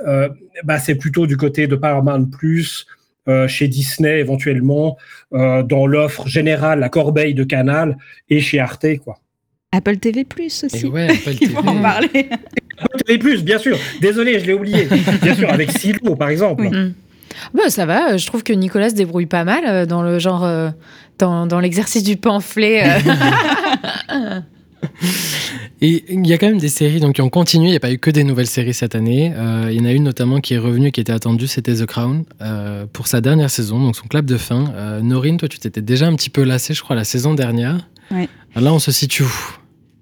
euh, bah, c'est plutôt du côté de Paramount Plus, euh, chez Disney éventuellement, euh, dans l'offre générale, la corbeille de Canal, et chez Arte, quoi. Apple TV Plus aussi. Et ouais, Apple *laughs* Il TV. faut en parler. Apple TV Plus, bien sûr. Désolé, je l'ai oublié. Bien sûr, avec Silo, par exemple. Mm. Bah, ça va, euh, je trouve que Nicolas se débrouille pas mal euh, dans le genre, euh, dans, dans l'exercice du pamphlet. *laughs* Et il y a quand même des séries donc, qui ont continué. Il n'y a pas eu que des nouvelles séries cette année. Euh, il y en a une notamment qui est revenue, qui était attendue, c'était The Crown, euh, pour sa dernière saison, donc son clap de fin. Euh, Norine, toi, tu t'étais déjà un petit peu lassée, je crois, la saison dernière. Ouais. Là, on se situe où?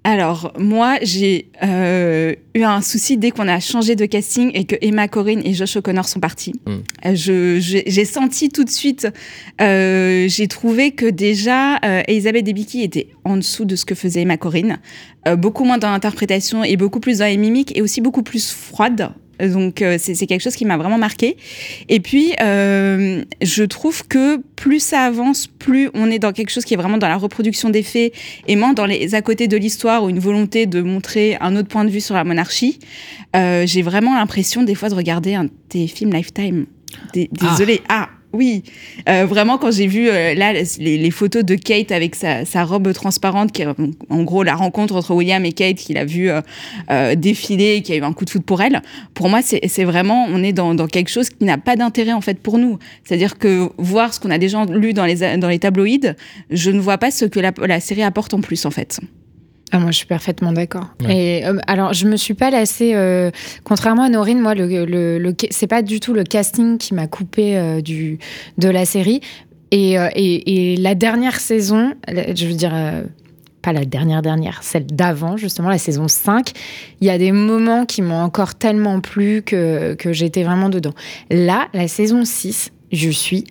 Alors, moi, j'ai euh, eu un souci dès qu'on a changé de casting et que Emma Corrin et Josh O'Connor sont partis. Mm. Euh, J'ai senti tout de suite, euh, j'ai trouvé que déjà, euh, Elisabeth Debicki était en dessous de ce que faisait Emma Corrin. Euh, beaucoup moins dans l'interprétation et beaucoup plus dans les mimiques et aussi beaucoup plus froide. Donc euh, c'est quelque chose qui m'a vraiment marqué. Et puis euh, je trouve que plus ça avance, plus on est dans quelque chose qui est vraiment dans la reproduction des faits et moins dans les à côté de l'histoire ou une volonté de montrer un autre point de vue sur la monarchie. Euh, J'ai vraiment l'impression des fois de regarder un des films Lifetime. Dé- Désolée. Ah. Oui, Euh, vraiment quand j'ai vu euh, là les, les photos de Kate avec sa, sa robe transparente, qui en- gros la rencontre entre William et Kate qu'il a vu euh, euh, défiler, et qui a eu un coup de foudre pour elle. Pour moi, c'est c'est vraiment on est dans, dans quelque chose qui n'a pas d'intérêt en fait pour nous. C'est-à-dire que voir ce qu'on a déjà lu dans les dans les tabloïds, je ne vois pas ce que la, la série apporte en plus en fait. Ah, moi, je suis parfaitement d'accord. Ouais. Et euh, alors, je me suis pas lassée. euh, contrairement à Norine, moi, le, le, le- c'est pas du tout le casting qui m'a coupé euh, du de la série. Et, et, et la dernière saison, je veux dire. pas la dernière dernière, celle d'avant, justement, la saison 5, il y a des moments qui m'ont encore tellement plu que, que j'étais vraiment dedans. Là, la saison 6, je suis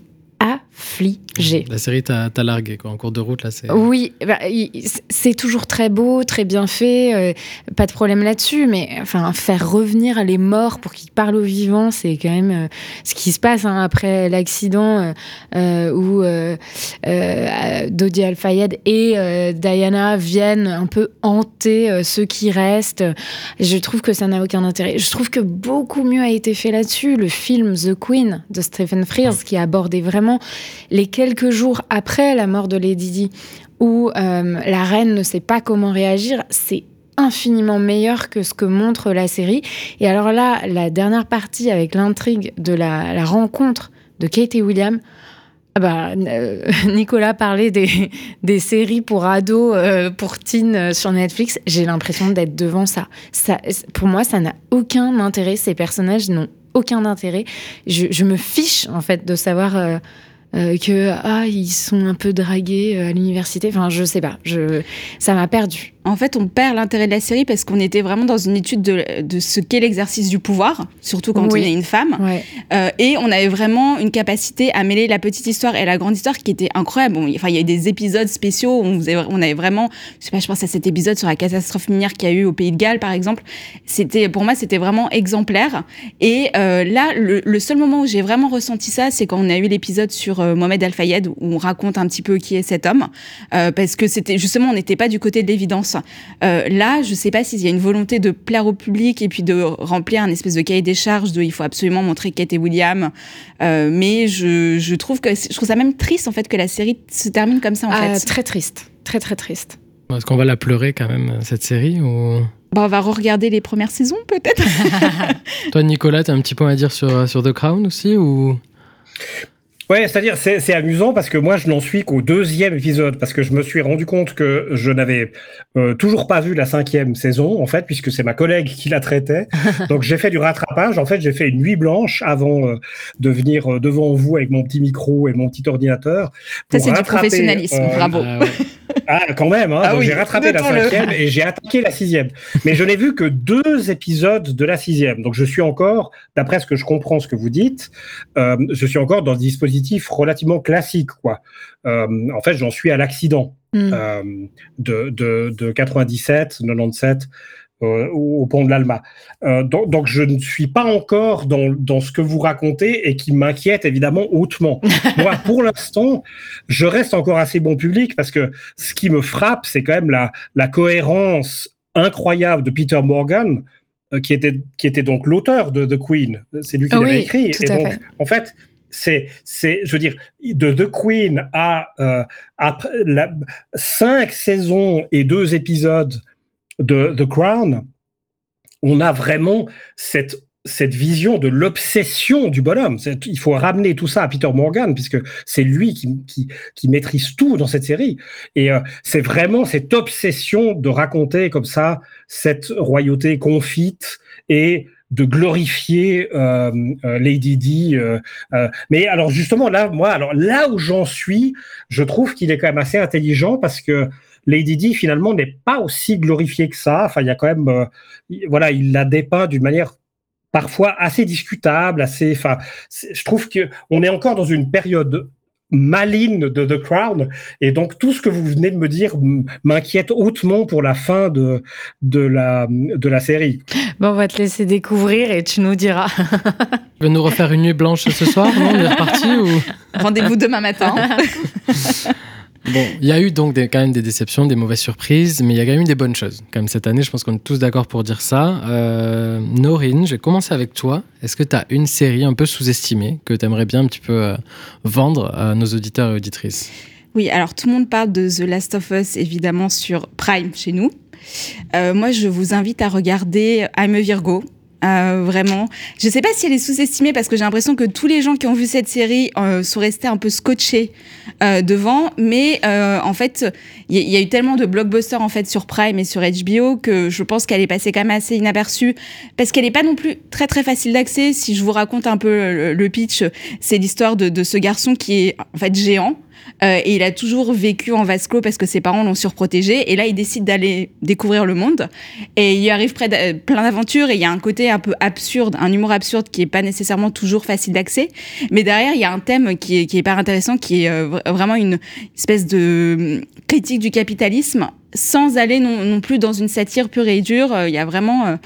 La série t'a largué, quoi. En cours de route, là. Oui, bah, c'est toujours très beau, très bien fait, euh, pas de problème là-dessus, mais enfin faire revenir les morts pour qu'ils parlent aux vivants, c'est quand même euh, ce qui se passe hein, après l'accident euh, où Dodi Al-Fayed et Diana viennent un peu hanter ceux qui restent. Je trouve que ça n'a aucun intérêt. Je trouve que beaucoup mieux a été fait là-dessus. Le film The Queen de Stephen Frears qui abordait vraiment les quelques jours après la mort de Lady Di où euh, la reine ne sait pas comment réagir, c'est infiniment meilleur que ce que montre la série. Et alors là, la dernière partie avec l'intrigue de la, rencontre de Kate et William, ah bah, euh, *laughs* Nicolas parlait des, séries pour ados, euh, pour teen sur Netflix. J'ai l'impression d'être devant ça. ça. Pour moi, ça n'a aucun intérêt. Ces personnages n'ont aucun intérêt. Je, je me fiche, en fait, de savoir euh, que ah, ils sont un peu dragués euh, à l'université. Enfin, je sais pas. Je, ça m'a perdu. En fait, on perd l'intérêt de la série parce qu'on était vraiment dans une étude de, de ce qu'est l'exercice du pouvoir, surtout quand Oui. on est une femme. Ouais. Euh, et on avait vraiment une capacité à mêler la petite histoire et la grande histoire qui était incroyable. Bon, enfin, il y a eu des épisodes spéciaux où on, faisait- on avait vraiment, je sais pas, je pense à cet épisode sur la catastrophe minière qu'il y a eu au Pays de Galles, par exemple. C'était, pour moi, c'était vraiment exemplaire. Et euh, là, le, le seul moment où j'ai vraiment ressenti ça, c'est quand on a eu l'épisode sur euh, Mohamed Al-Fayed où on raconte un petit peu qui est cet homme, parce que c'était justement, on n'était pas du côté de l'évidence. Euh, là, je sais pas s'il y a une volonté de plaire au public et puis de remplir un espèce de cahier des charges de il faut absolument montrer Kate et William. Euh, mais je, je trouve que je trouve ça même triste en fait que la série se termine comme ça en Ah, fait. Très triste. Très, très triste. Est-ce qu'on va la pleurer quand même, cette série ou... Bon, on va re-regarder les premières saisons peut-être. *laughs* *laughs* Toi, Nicolas, t'as un petit point à dire sur, sur The Crown aussi ou... Ouais, c'est-à-dire c'est c'est amusant parce que moi je n'en suis qu'au deuxième épisode parce que je me suis rendu compte que je n'avais euh, toujours pas vu la cinquième saison en fait puisque c'est ma collègue qui la traitait. *laughs* Donc j'ai fait du rattrapage. En fait j'ai fait une nuit blanche avant euh, de venir euh, devant vous avec mon petit micro et mon petit ordinateur. Ça, c'est du professionnalisme, euh, bravo. Ah ouais. *laughs* Ah, quand même, hein. Ah oui, j'ai rattrapé la cinquième et j'ai attaqué la sixième. Mais je n'ai vu que deux épisodes de la sixième. Donc je suis encore, d'après ce que je comprends ce que vous dites, euh, je suis encore dans un dispositif relativement classique, quoi. Euh, en fait, j'en suis à l'accident Mm. euh, de, de, de 97, 97 euh, au au pont de l'Alma. Euh, donc, donc, je ne suis pas encore dans, dans ce que vous racontez et qui m'inquiète évidemment hautement. *laughs* Moi, pour l'instant, je reste encore assez bon public parce que ce qui me frappe, c'est quand même la, la cohérence incroyable de Peter Morgan, euh, qui était qui était donc l'auteur de The Queen. C'est lui qui l'avait oui, écrit. tout Et à donc, fait. en fait, c'est c'est je veux dire de The Queen à euh, après la, cinq saisons et deux épisodes de The Crown, on a vraiment cette cette vision de l'obsession du bonhomme. Il faut ramener tout ça à Peter Morgan, puisque c'est lui qui, qui, qui maîtrise tout dans cette série. Et euh, c'est vraiment cette obsession de raconter comme ça cette royauté confite et de glorifier euh, euh, Lady Di. euh, euh, mais alors justement là, moi, alors là où j'en suis, je trouve qu'il est quand même assez intelligent parce que Lady Di finalement n'est pas aussi glorifiée que ça. Enfin, il y a quand même, euh, il- voilà, il la dépeint d'une manière parfois assez discutable, assez. Enfin, je trouve que on est encore dans une période maligne de The Crown et donc tout ce que vous venez de me dire m'inquiète hautement pour la fin de de la de la série. Bon, on va te laisser découvrir et tu nous diras. *laughs* Tu veux nous refaire une nuit blanche ce soir Non, on est reparti ou... Rendez-vous demain matin. *laughs* Bon, il y a eu donc quand même des déceptions, des mauvaises surprises, mais il y a quand même eu des bonnes choses. Comme cette année, je pense qu'on est tous d'accord pour dire ça. Euh, Norine, je vais commencer avec toi. Est-ce que tu as une série un peu sous-estimée que tu aimerais bien un petit peu euh, vendre à nos auditeurs et auditrices? Oui, alors tout le monde parle de The Last of Us, évidemment, sur Prime chez nous. Euh, moi, je vous invite à regarder I'm a Virgo. Euh, vraiment. Je sais pas si elle est sous-estimée parce que j'ai l'impression que tous les gens qui ont vu cette série euh, sont restés un peu scotchés euh, devant, mais euh, en fait, il y, a- eu tellement de blockbusters en fait sur Prime et sur HBO que je pense qu'elle est passée quand même assez inaperçue parce qu'elle est pas non plus très très facile d'accès. Si je vous raconte un peu le, le pitch, c'est l'histoire de, de ce garçon qui est en fait géant. Euh, et il a toujours vécu en vase parce que ses parents l'ont surprotégé. Et là, il décide d'aller découvrir le monde. Et il arrive près de- plein d'aventures. Et il y a un côté un peu absurde, un humour absurde qui est pas nécessairement toujours facile d'accès. Mais derrière, il y a un thème qui est, qui hyper intéressant, qui est euh, vra- vraiment une espèce de hum, critique du capitalisme, sans aller non, non plus dans une satire pure et dure. Euh, Il y a vraiment...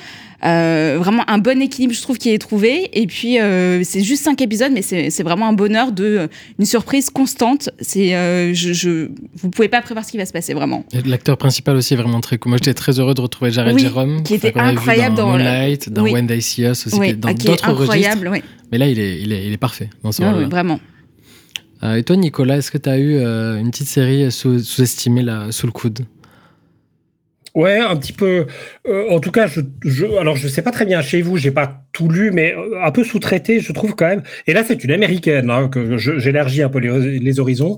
euh, vraiment un bon équilibre, je trouve, qui est trouvé. Et puis, euh, c'est juste cinq épisodes, mais c'est vraiment un bonheur de euh, une surprise constante. C'est, euh, je, je, vous pouvez pas prévoir ce qui va se passer, vraiment. L'acteur principal aussi est vraiment très cool. Moi, j'étais très heureux de retrouver Jared Oui, Jérôme. qui était incroyable dans, dans Moonlight, dans Oui. When They See Us aussi, Oui, dans d'autres registres. Mais là, il est, il est, il est parfait dans ce oui, vraiment. Et toi, Nicolas, est-ce que tu as eu une petite série sous- sous-estimée là, sous le coude? Ouais, un petit peu. euh, en tout cas, je, je, alors je sais pas très bien chez vous, j'ai pas tout lu, mais euh, un peu sous-traité, je trouve quand même. Et là, c'est une américaine hein, que j'élargis un peu les, les horizons,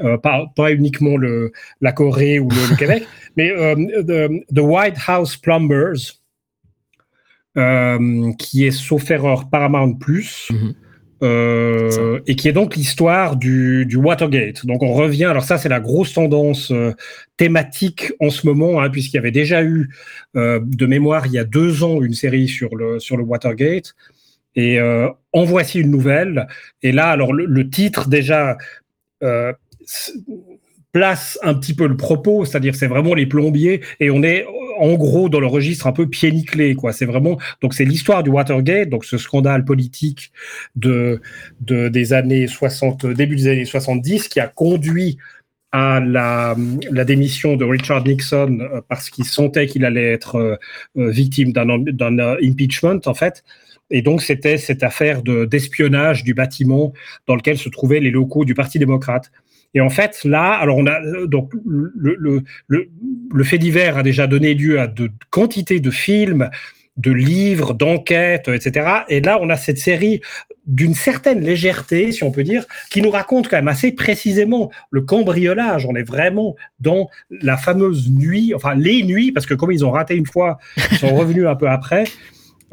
euh, pas, pas uniquement le, la Corée ou le, le *laughs* Québec, mais euh, the, the White House Plumbers, qui est sauf erreur Paramount Plus. Euh, et qui est donc l'histoire du, Watergate. Donc on revient, alors ça c'est la grosse tendance euh, thématique en ce moment, hein, puisqu'il y avait déjà eu euh, de mémoire il y a deux ans une série sur le, sur le Watergate. Et en voici une nouvelle. Et là, alors le, le titre déjà place un petit peu le propos, c'est-à-dire c'est vraiment les plombiers et on est en gros dans le registre un peu pied nickelé quoi. C'est vraiment donc c'est l'histoire du Watergate, donc ce scandale politique de, de des années 60, début des années 70 qui a conduit à la, démission de Richard Nixon euh, parce qu'il sentait qu'il allait être euh, euh, victime d'un impeachment en fait. Et donc c'était cette affaire de d'espionnage du bâtiment dans lequel se trouvaient les locaux du Parti démocrate. Et en fait, là, alors on a euh, donc le, le, le, le fait divers a déjà donné lieu à de quantités de films, de livres, d'enquêtes, etc. Et là, on a cette série d'une certaine légèreté, si on peut dire, qui nous raconte quand même assez précisément le cambriolage. On est vraiment dans la fameuse nuit, enfin les nuits, parce que comme ils ont raté une fois, ils sont revenus un peu après.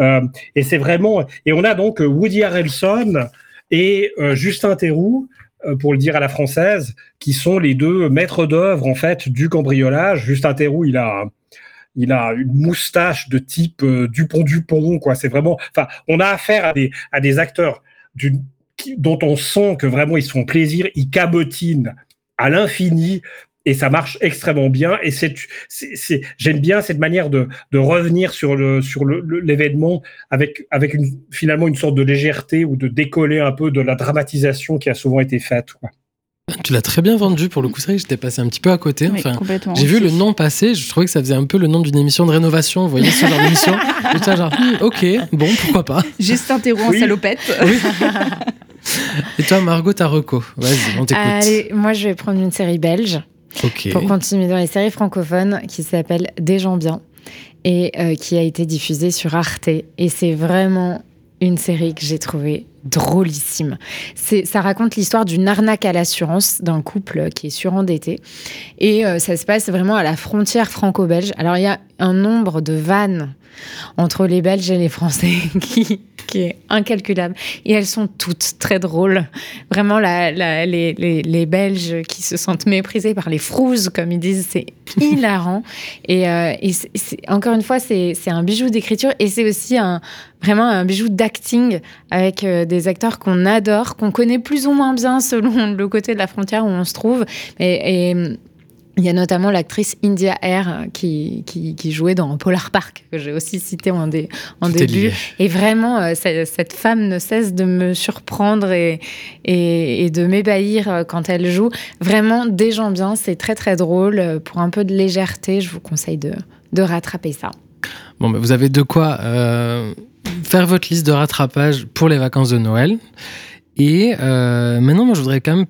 Euh, et c'est vraiment. Et on a donc Woody Harrelson et euh, Justin Theroux euh, pour le dire à la française, qui sont les deux maîtres d'œuvre en fait du cambriolage. Justin Theroux, il a il a une moustache de type euh, Dupont Dupont quoi. C'est vraiment. Enfin, on a affaire à des à des acteurs dont on sent que vraiment ils se font plaisir, ils cabotinent à l'infini et ça marche extrêmement bien. Et c'est, j'aime bien cette manière de, de revenir sur le sur le- l'événement avec avec une, finalement une sorte de légèreté ou de décoller un peu de la dramatisation qui a souvent été faite. Quoi. Tu l'as très bien vendu pour le coup. C'est vrai que j'étais passé un petit peu à côté. Enfin, j'ai vu le nom passer. Je trouvais que ça faisait un peu le nom d'une émission de rénovation. Vous voyez ce genre d'émission *laughs* genre, hmm, ok, bon, pourquoi pas. Juste un terreau Oui. en salopette. Et toi, Margot, ta reco Vas-y, on t'écoute. Allez, moi je vais prendre une série belge Pour continuer dans les séries francophones qui s'appelle Des gens bien et euh, qui a été diffusée sur Arte. Et c'est vraiment une série que j'ai trouvée drôlissime. Ça raconte l'histoire d'une arnaque à l'assurance d'un couple qui est surendetté. Et euh, ça se passe vraiment à la frontière franco-belge. Alors il y a un nombre de vannes entre les Belges et les Français *laughs* qui, est incalculable. Et elles sont toutes très drôles. Vraiment, les, Belges qui se sentent méprisés par les frouzes, comme ils disent, c'est hilarant. Et, euh, c'est- encore une fois, c'est un bijou d'écriture et c'est aussi un, vraiment un bijou d'acting avec euh, des acteurs qu'on adore, qu'on connaît plus ou moins bien *laughs* selon le côté de la frontière où on se trouve. Et, et, il y a notamment l'actrice India Air euh, qui, qui, qui jouait dans Polar Park, que j'ai aussi cité en, dé- en Tout début. Et vraiment, euh, ce- cette femme ne cesse de me surprendre et, et, et de m'ébahir quand elle joue. Vraiment, des gens bien, c'est très très drôle. Pour un peu de légèreté, je vous conseille de, de rattraper ça. Bon, bah, vous avez de quoi euh, faire votre liste de rattrapage pour les vacances de Noël. Et euh, maintenant, moi, je voudrais quand même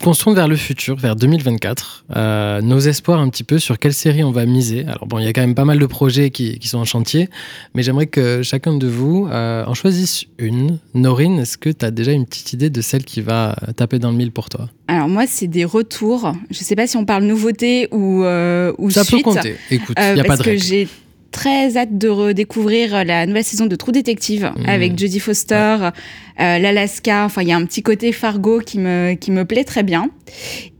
qu'on se tourne vers le futur, vers 2024. Euh, nos espoirs un petit peu sur quelle série on va miser. Alors bon, il y a quand même pas mal de projets qui, qui sont en chantier, mais j'aimerais que chacun de vous euh, en choisisse une. Norine, est-ce que tu as déjà une petite idée de celle qui va taper dans le mille pour toi? Alors moi, c'est des retours. Je sais pas si on parle nouveauté ou, euh, ou Ça peut compter. Écoute, il Euh, n'y a pas parce de que règle. j'ai très hâte de redécouvrir la nouvelle saison de True Detective Mmh. avec Jodie Foster, euh, l'Alaska. Enfin, il y a un petit côté Fargo qui me, qui me plaît très bien.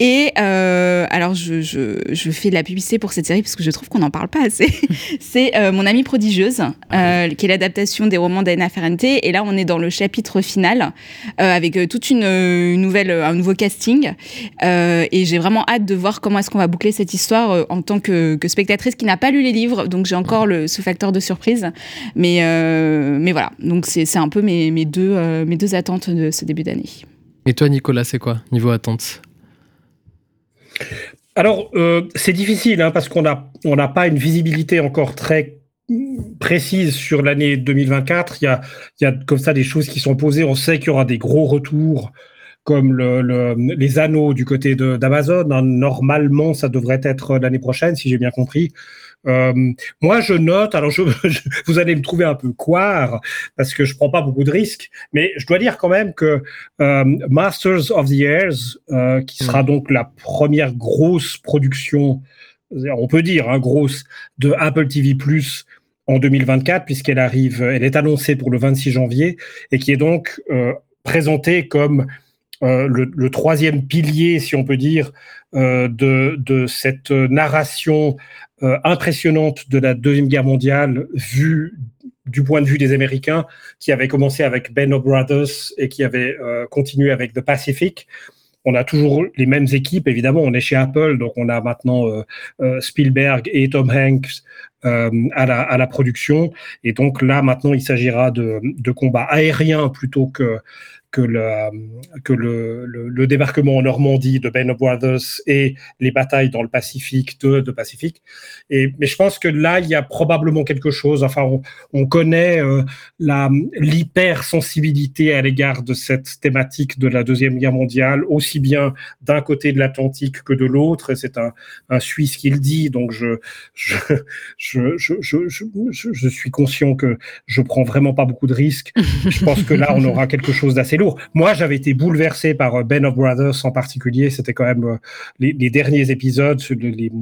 Et euh, alors, je, je, je fais de la publicité pour cette série parce que je trouve qu'on n'en parle pas assez. *laughs* C'est euh, Mon amie prodigieuse, euh, qui est l'adaptation des romans d'Anna Ferrante. Et là, on est dans le chapitre final avec toute une, une nouvelle, un nouveau casting. Et j'ai vraiment hâte de voir comment est-ce qu'on va boucler cette histoire en tant que, que spectatrice qui n'a pas lu les livres. Donc j'ai encore le, ce facteur de surprise. Mais, euh, mais voilà, donc c'est un peu mes, mes, deux, euh, mes deux attentes de ce début d'année. Et toi, Nicolas, c'est quoi niveau attente? Alors, euh, c'est difficile hein, parce qu'on n'a on n'a pas une visibilité encore très précise sur l'année 2024. Il y a, il y a comme ça des choses qui sont posées. On sait qu'il y aura des gros retours comme le, le- les anneaux du côté d'Amazon. hein. Normalement, ça devrait être l'année prochaine, si j'ai bien compris. Euh, moi, je note, alors je, *laughs* je- vous allez me trouver un peu coire parce que je prends pas beaucoup de risques, mais je dois dire quand même que euh, Masters of the Airs, euh, qui sera donc la première grosse production, on peut dire hein, grosse, de Apple TV Plus en 2024, puisqu'elle arrive, elle est annoncée pour le 26 janvier, et qui est donc présentée comme euh, le, le troisième pilier, si on peut dire, euh, de, de cette narration euh, impressionnante de la Deuxième Guerre mondiale, vue du point de vue des Américains, qui avait commencé avec Ben Brothers et qui avait euh, continué avec The Pacific. On a toujours les mêmes équipes, évidemment. On est chez Apple, donc on a maintenant euh, Spielberg et Tom Hanks à, la, à la production. Et donc là, maintenant, il s'agira de, de combats aériens plutôt que que, le, que le, le, le débarquement en Normandie de Ben Brothers et les batailles dans le Pacifique de, de Pacifique. Mais je pense que là, il y a probablement quelque chose. Enfin, on, on connaît euh, l'hypersensibilité à l'égard de cette thématique de la deuxième guerre mondiale, aussi bien d'un côté de l'Atlantique que de l'autre. C'est un, Suisse qui le dit, donc je suis conscient que je prends vraiment pas beaucoup de risques. Je pense que là, on aura quelque chose d'assez lourd. Moi, j'avais été bouleversé par Ben of Brothers en particulier. C'était quand même euh, les, derniers épisodes, les,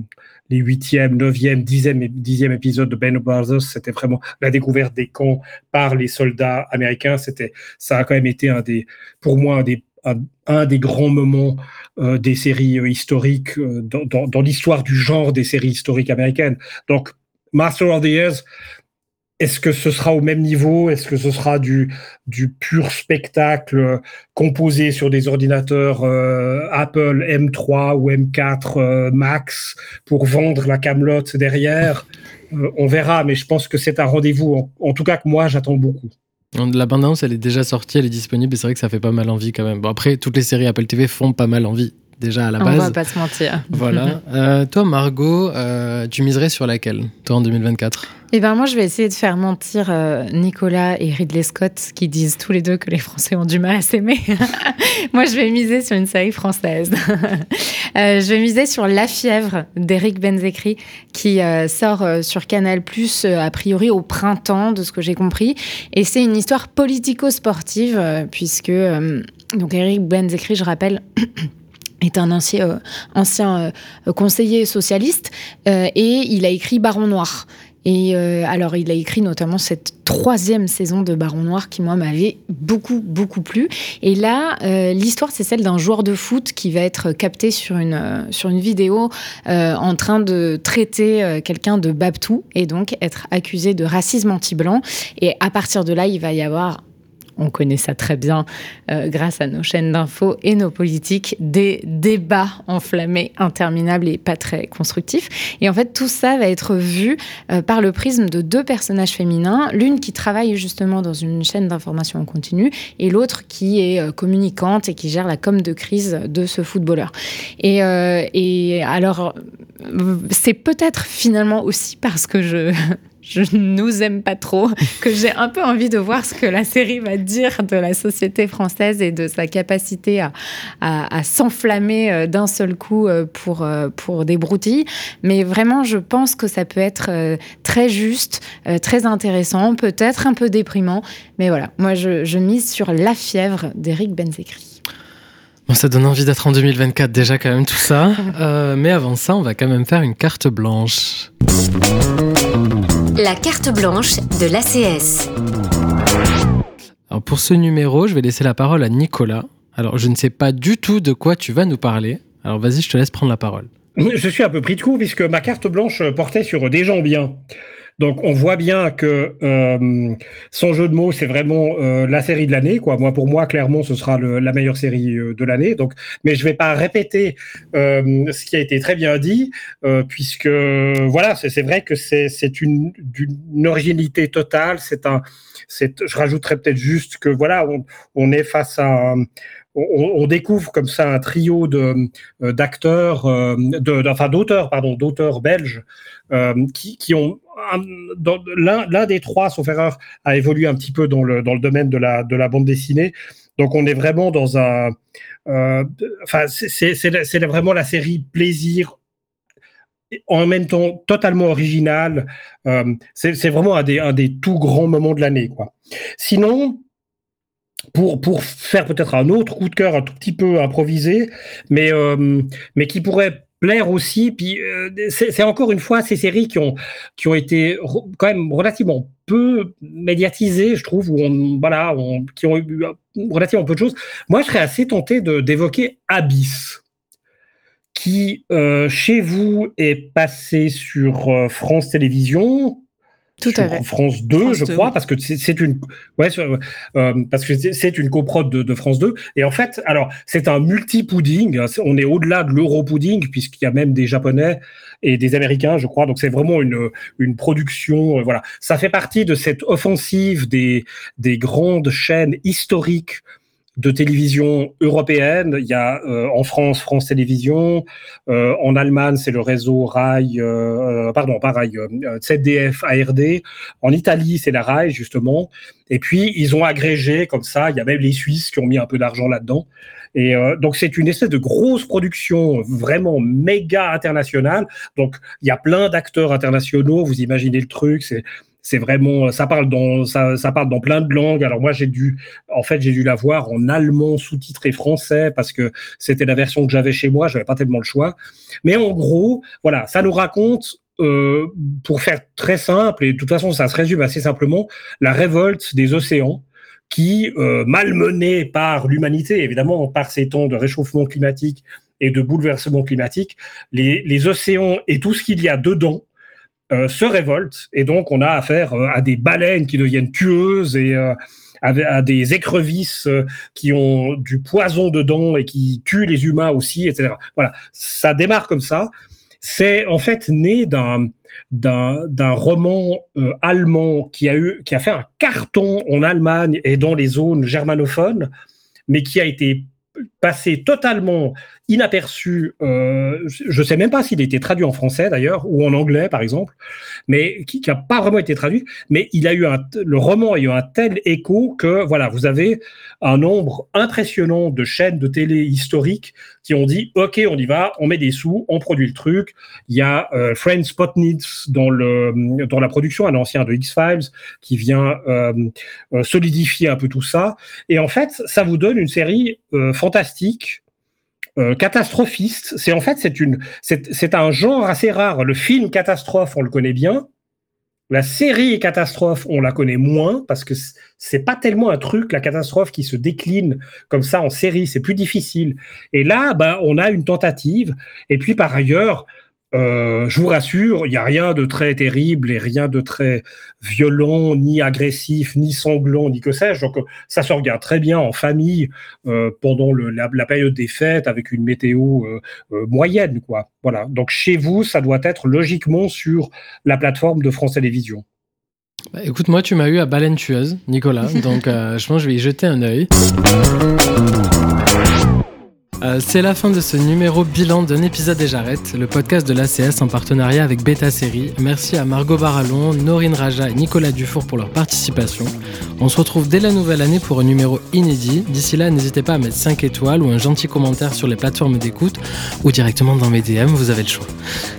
les huitième, neuvième, dixième, dixième épisodes de Ben of Brothers. C'était vraiment la découverte des camps par les soldats américains. C'était, ça a quand même été un des, pour moi, un des grands moments euh, des séries euh, historiques euh, dans, dans l'histoire du genre des séries historiques américaines. Donc, Master of the Years, est-ce que ce sera au même niveau? Est-ce que ce sera du, pur spectacle euh, composé sur des ordinateurs euh, Apple M3 ou M4 euh, Max pour vendre la camelote derrière? On verra, mais je pense que c'est un rendez-vous, en, en, tout cas que moi, j'attends beaucoup. La bande-annonce, elle est déjà sortie, elle est disponible et c'est vrai que ça fait pas mal envie quand même. Bon, après, toutes les séries Apple TV font pas mal envie déjà à la base. On va pas se mentir. Voilà. *laughs* Euh, toi, Margot, euh, tu miserais sur laquelle, toi, en 2024 Eh ben moi, je vais essayer de faire mentir euh, Nicolas et Ridley Scott, qui disent tous les deux que les Français ont du mal à s'aimer. *laughs* moi, je vais miser sur une série française. *laughs* je vais miser sur La fièvre d'Eric Benzekri, qui sort sur Canal+, a priori au printemps, de ce que j'ai compris. Et c'est une histoire politico-sportive, puisque... donc Eric Benzekri, je rappelle... *clears throat* est un ancien, euh, euh, conseiller socialiste euh, et il a écrit Baron Noir. Et alors, il a écrit notamment cette troisième saison de Baron Noir qui, moi, m'avait beaucoup, beaucoup plu. Et là, l'histoire, c'est celle d'un joueur de foot qui va être capté sur une, sur une vidéo en train de traiter quelqu'un de Babtou et donc être accusé de racisme anti-blanc. Et à partir de là, il va y avoir on connaît ça très bien euh, grâce à nos chaînes d'infos et nos politiques, des débats enflammés, interminables et pas très constructifs. Et en fait, tout ça va être vu euh, par le prisme de deux personnages féminins, l'une qui travaille justement dans une chaîne d'information en continu et l'autre qui est euh, communicante et qui gère la com de crise de ce footballeur. Et, et alors, c'est peut-être finalement aussi parce que je je nous aime pas trop, *laughs* que j'ai un peu envie de voir ce que la série va dire de la société française et de sa capacité à, à, s'enflammer euh, d'un seul coup euh, pour, euh, pour des broutilles. Mais vraiment, je pense que ça peut être très juste, très intéressant, peut-être un peu déprimant. Mais voilà, moi, je, je mise sur La fièvre d'Éric Benzekri. Bon, ça donne envie d'être en 2024 déjà quand même tout ça. *laughs* mais avant ça, on va quand même faire une carte blanche. La carte blanche de l'ACS. Alors pour ce numéro, je vais laisser la parole à Nicolas. Alors je ne sais pas du tout de quoi tu vas nous parler. Alors vas-y, je te laisse prendre la parole. Je suis un peu pris de coup puisque ma carte blanche portait sur des gens bien. Donc on voit bien que euh, son jeu de mots, c'est vraiment euh, la série de l'année. Pour moi, clairement, ce sera la meilleure série euh, de l'année. Donc, mais je vais pas répéter ce qui a été très bien dit, puisque voilà, c'est vrai que c'est une, originalité totale. C'est un, je rajouterais peut-être juste que voilà, on, est face à découvre comme ça un trio d'acteurs, enfin d'auteurs, pardon, d'auteurs belges qui, ont l'un des trois, sauf erreur, a évolué un petit peu dans le, domaine de la, de la bande dessinée. Donc on est vraiment dans un... Euh, c'est vraiment la série plaisir en même temps totalement original. Euh, c'est vraiment un des, tout grands moments de l'année. Sinon, pour, faire peut-être un autre coup de cœur un tout petit peu improvisé, mais, euh, mais qui pourrait plaire aussi. Puis euh, c'est encore une fois ces séries qui ont été quand même relativement peu médiatisées, je trouve, où qui ont eu relativement peu de choses. Moi, je serais assez tenté de d'évoquer Abyss qui euh, chez vous est passé sur euh, France Télévisions, tout à fait. France 2, je crois, parce que c'est une, ouais, euh, parce que c'est une coprode de, de, France 2. Et en fait, alors, c'est un multi-pudding. On est au-delà de l'euro-pudding, puisqu'il y a même des Japonais et des Américains, je crois. Donc, c'est vraiment une, une production, euh, voilà. Ça fait partie de cette offensive des, des grandes chaînes historiques de télévision européenne. Il y a euh, en France France Télévisions, euh, en Allemagne c'est le réseau RAI, euh, pardon pas RAI, ZDF ARD. En Italie c'est la RAI justement. Et puis ils ont agrégé comme ça. Il y a même les Suisses qui ont mis un peu d'argent là-dedans. Et donc c'est une espèce de grosse production vraiment méga internationale. Donc il y a plein d'acteurs internationaux. Vous imaginez le truc. C'est c'est vraiment ça parle dans ça, parle dans plein de langues. Alors moi j'ai dû en fait j'ai dû la voir en allemand sous-titré français parce que c'était la version que j'avais chez moi, j'avais pas tellement le choix. Mais en gros, voilà, ça nous raconte euh, pour faire très simple et de toute façon ça se résume assez simplement la révolte des océans qui euh, malmenés par l'humanité évidemment par ces temps de réchauffement climatique et de bouleversement climatique, les, océans et tout ce qu'il y a dedans euh, se révoltent et donc on a affaire euh, à des baleines qui deviennent tueuses et euh, à, des écrevisses qui ont du poison dedans et qui tuent les humains aussi, etc. Voilà, ça démarre comme ça. c'est en fait né d'un d'un roman euh, allemand qui a eu qui a fait un carton en Allemagne et dans les zones germanophones, mais qui a été passé totalement inaperçu. Euh, je ne sais même pas s'il a été traduit en français d'ailleurs ou en anglais par exemple, mais qui n'a pas vraiment été traduit. Mais il a eu un, le roman a eu un tel écho que voilà, vous avez un nombre impressionnant de chaînes de télé historiques qui ont dit OK, on y va, on met des sous, on produit le truc. Il y a euh, Friends Spotnitz dans le dans la production, un ancien de X Files qui vient euh, euh, solidifier un peu tout ça. Et en fait, ça vous donne une série euh, fantastique euh, catastrophiste. C'est en fait c'est une c'est un genre assez rare. Le film catastrophe, on le connaît bien. La série catastrophe, on la connaît moins parce que c'est pas tellement un truc la catastrophe qui se décline comme ça en série, c'est plus difficile. Et là, bah, on a une tentative. Et puis par ailleurs, euh, je vous rassure, il n'y a rien de très terrible et rien de très violent, ni agressif, ni sanglant, ni que sais-je. Donc, ça se regarde très bien en famille euh, pendant la, période des fêtes avec une météo euh, euh, moyenne, quoi. Voilà. Donc, chez vous, ça doit être logiquement sur la plateforme de France Télévisions. Bah, écoute, moi, tu m'as eu à baleine tueuse, Nicolas. Donc, euh, je pense que je vais y jeter un œil. Euh, c'est la fin de ce numéro bilan d'un épisode et j'arrête, le podcast de l'ACS en partenariat avec Beta Série. Merci à Margot Barallon, Norine Raja et Nicolas Dufour pour leur participation. On se retrouve dès la nouvelle année pour un numéro inédit. D'ici là, n'hésitez pas à mettre 5 étoiles ou un gentil commentaire sur les plateformes d'écoute ou directement dans mes DM, vous avez le choix.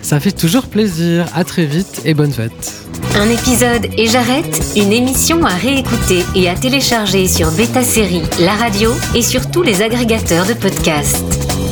Ça fait toujours plaisir, à très vite et bonne fête. Un épisode et j'arrête, une émission à réécouter et à télécharger sur Beta Série, la radio et sur tous les agrégateurs de podcasts. podcast.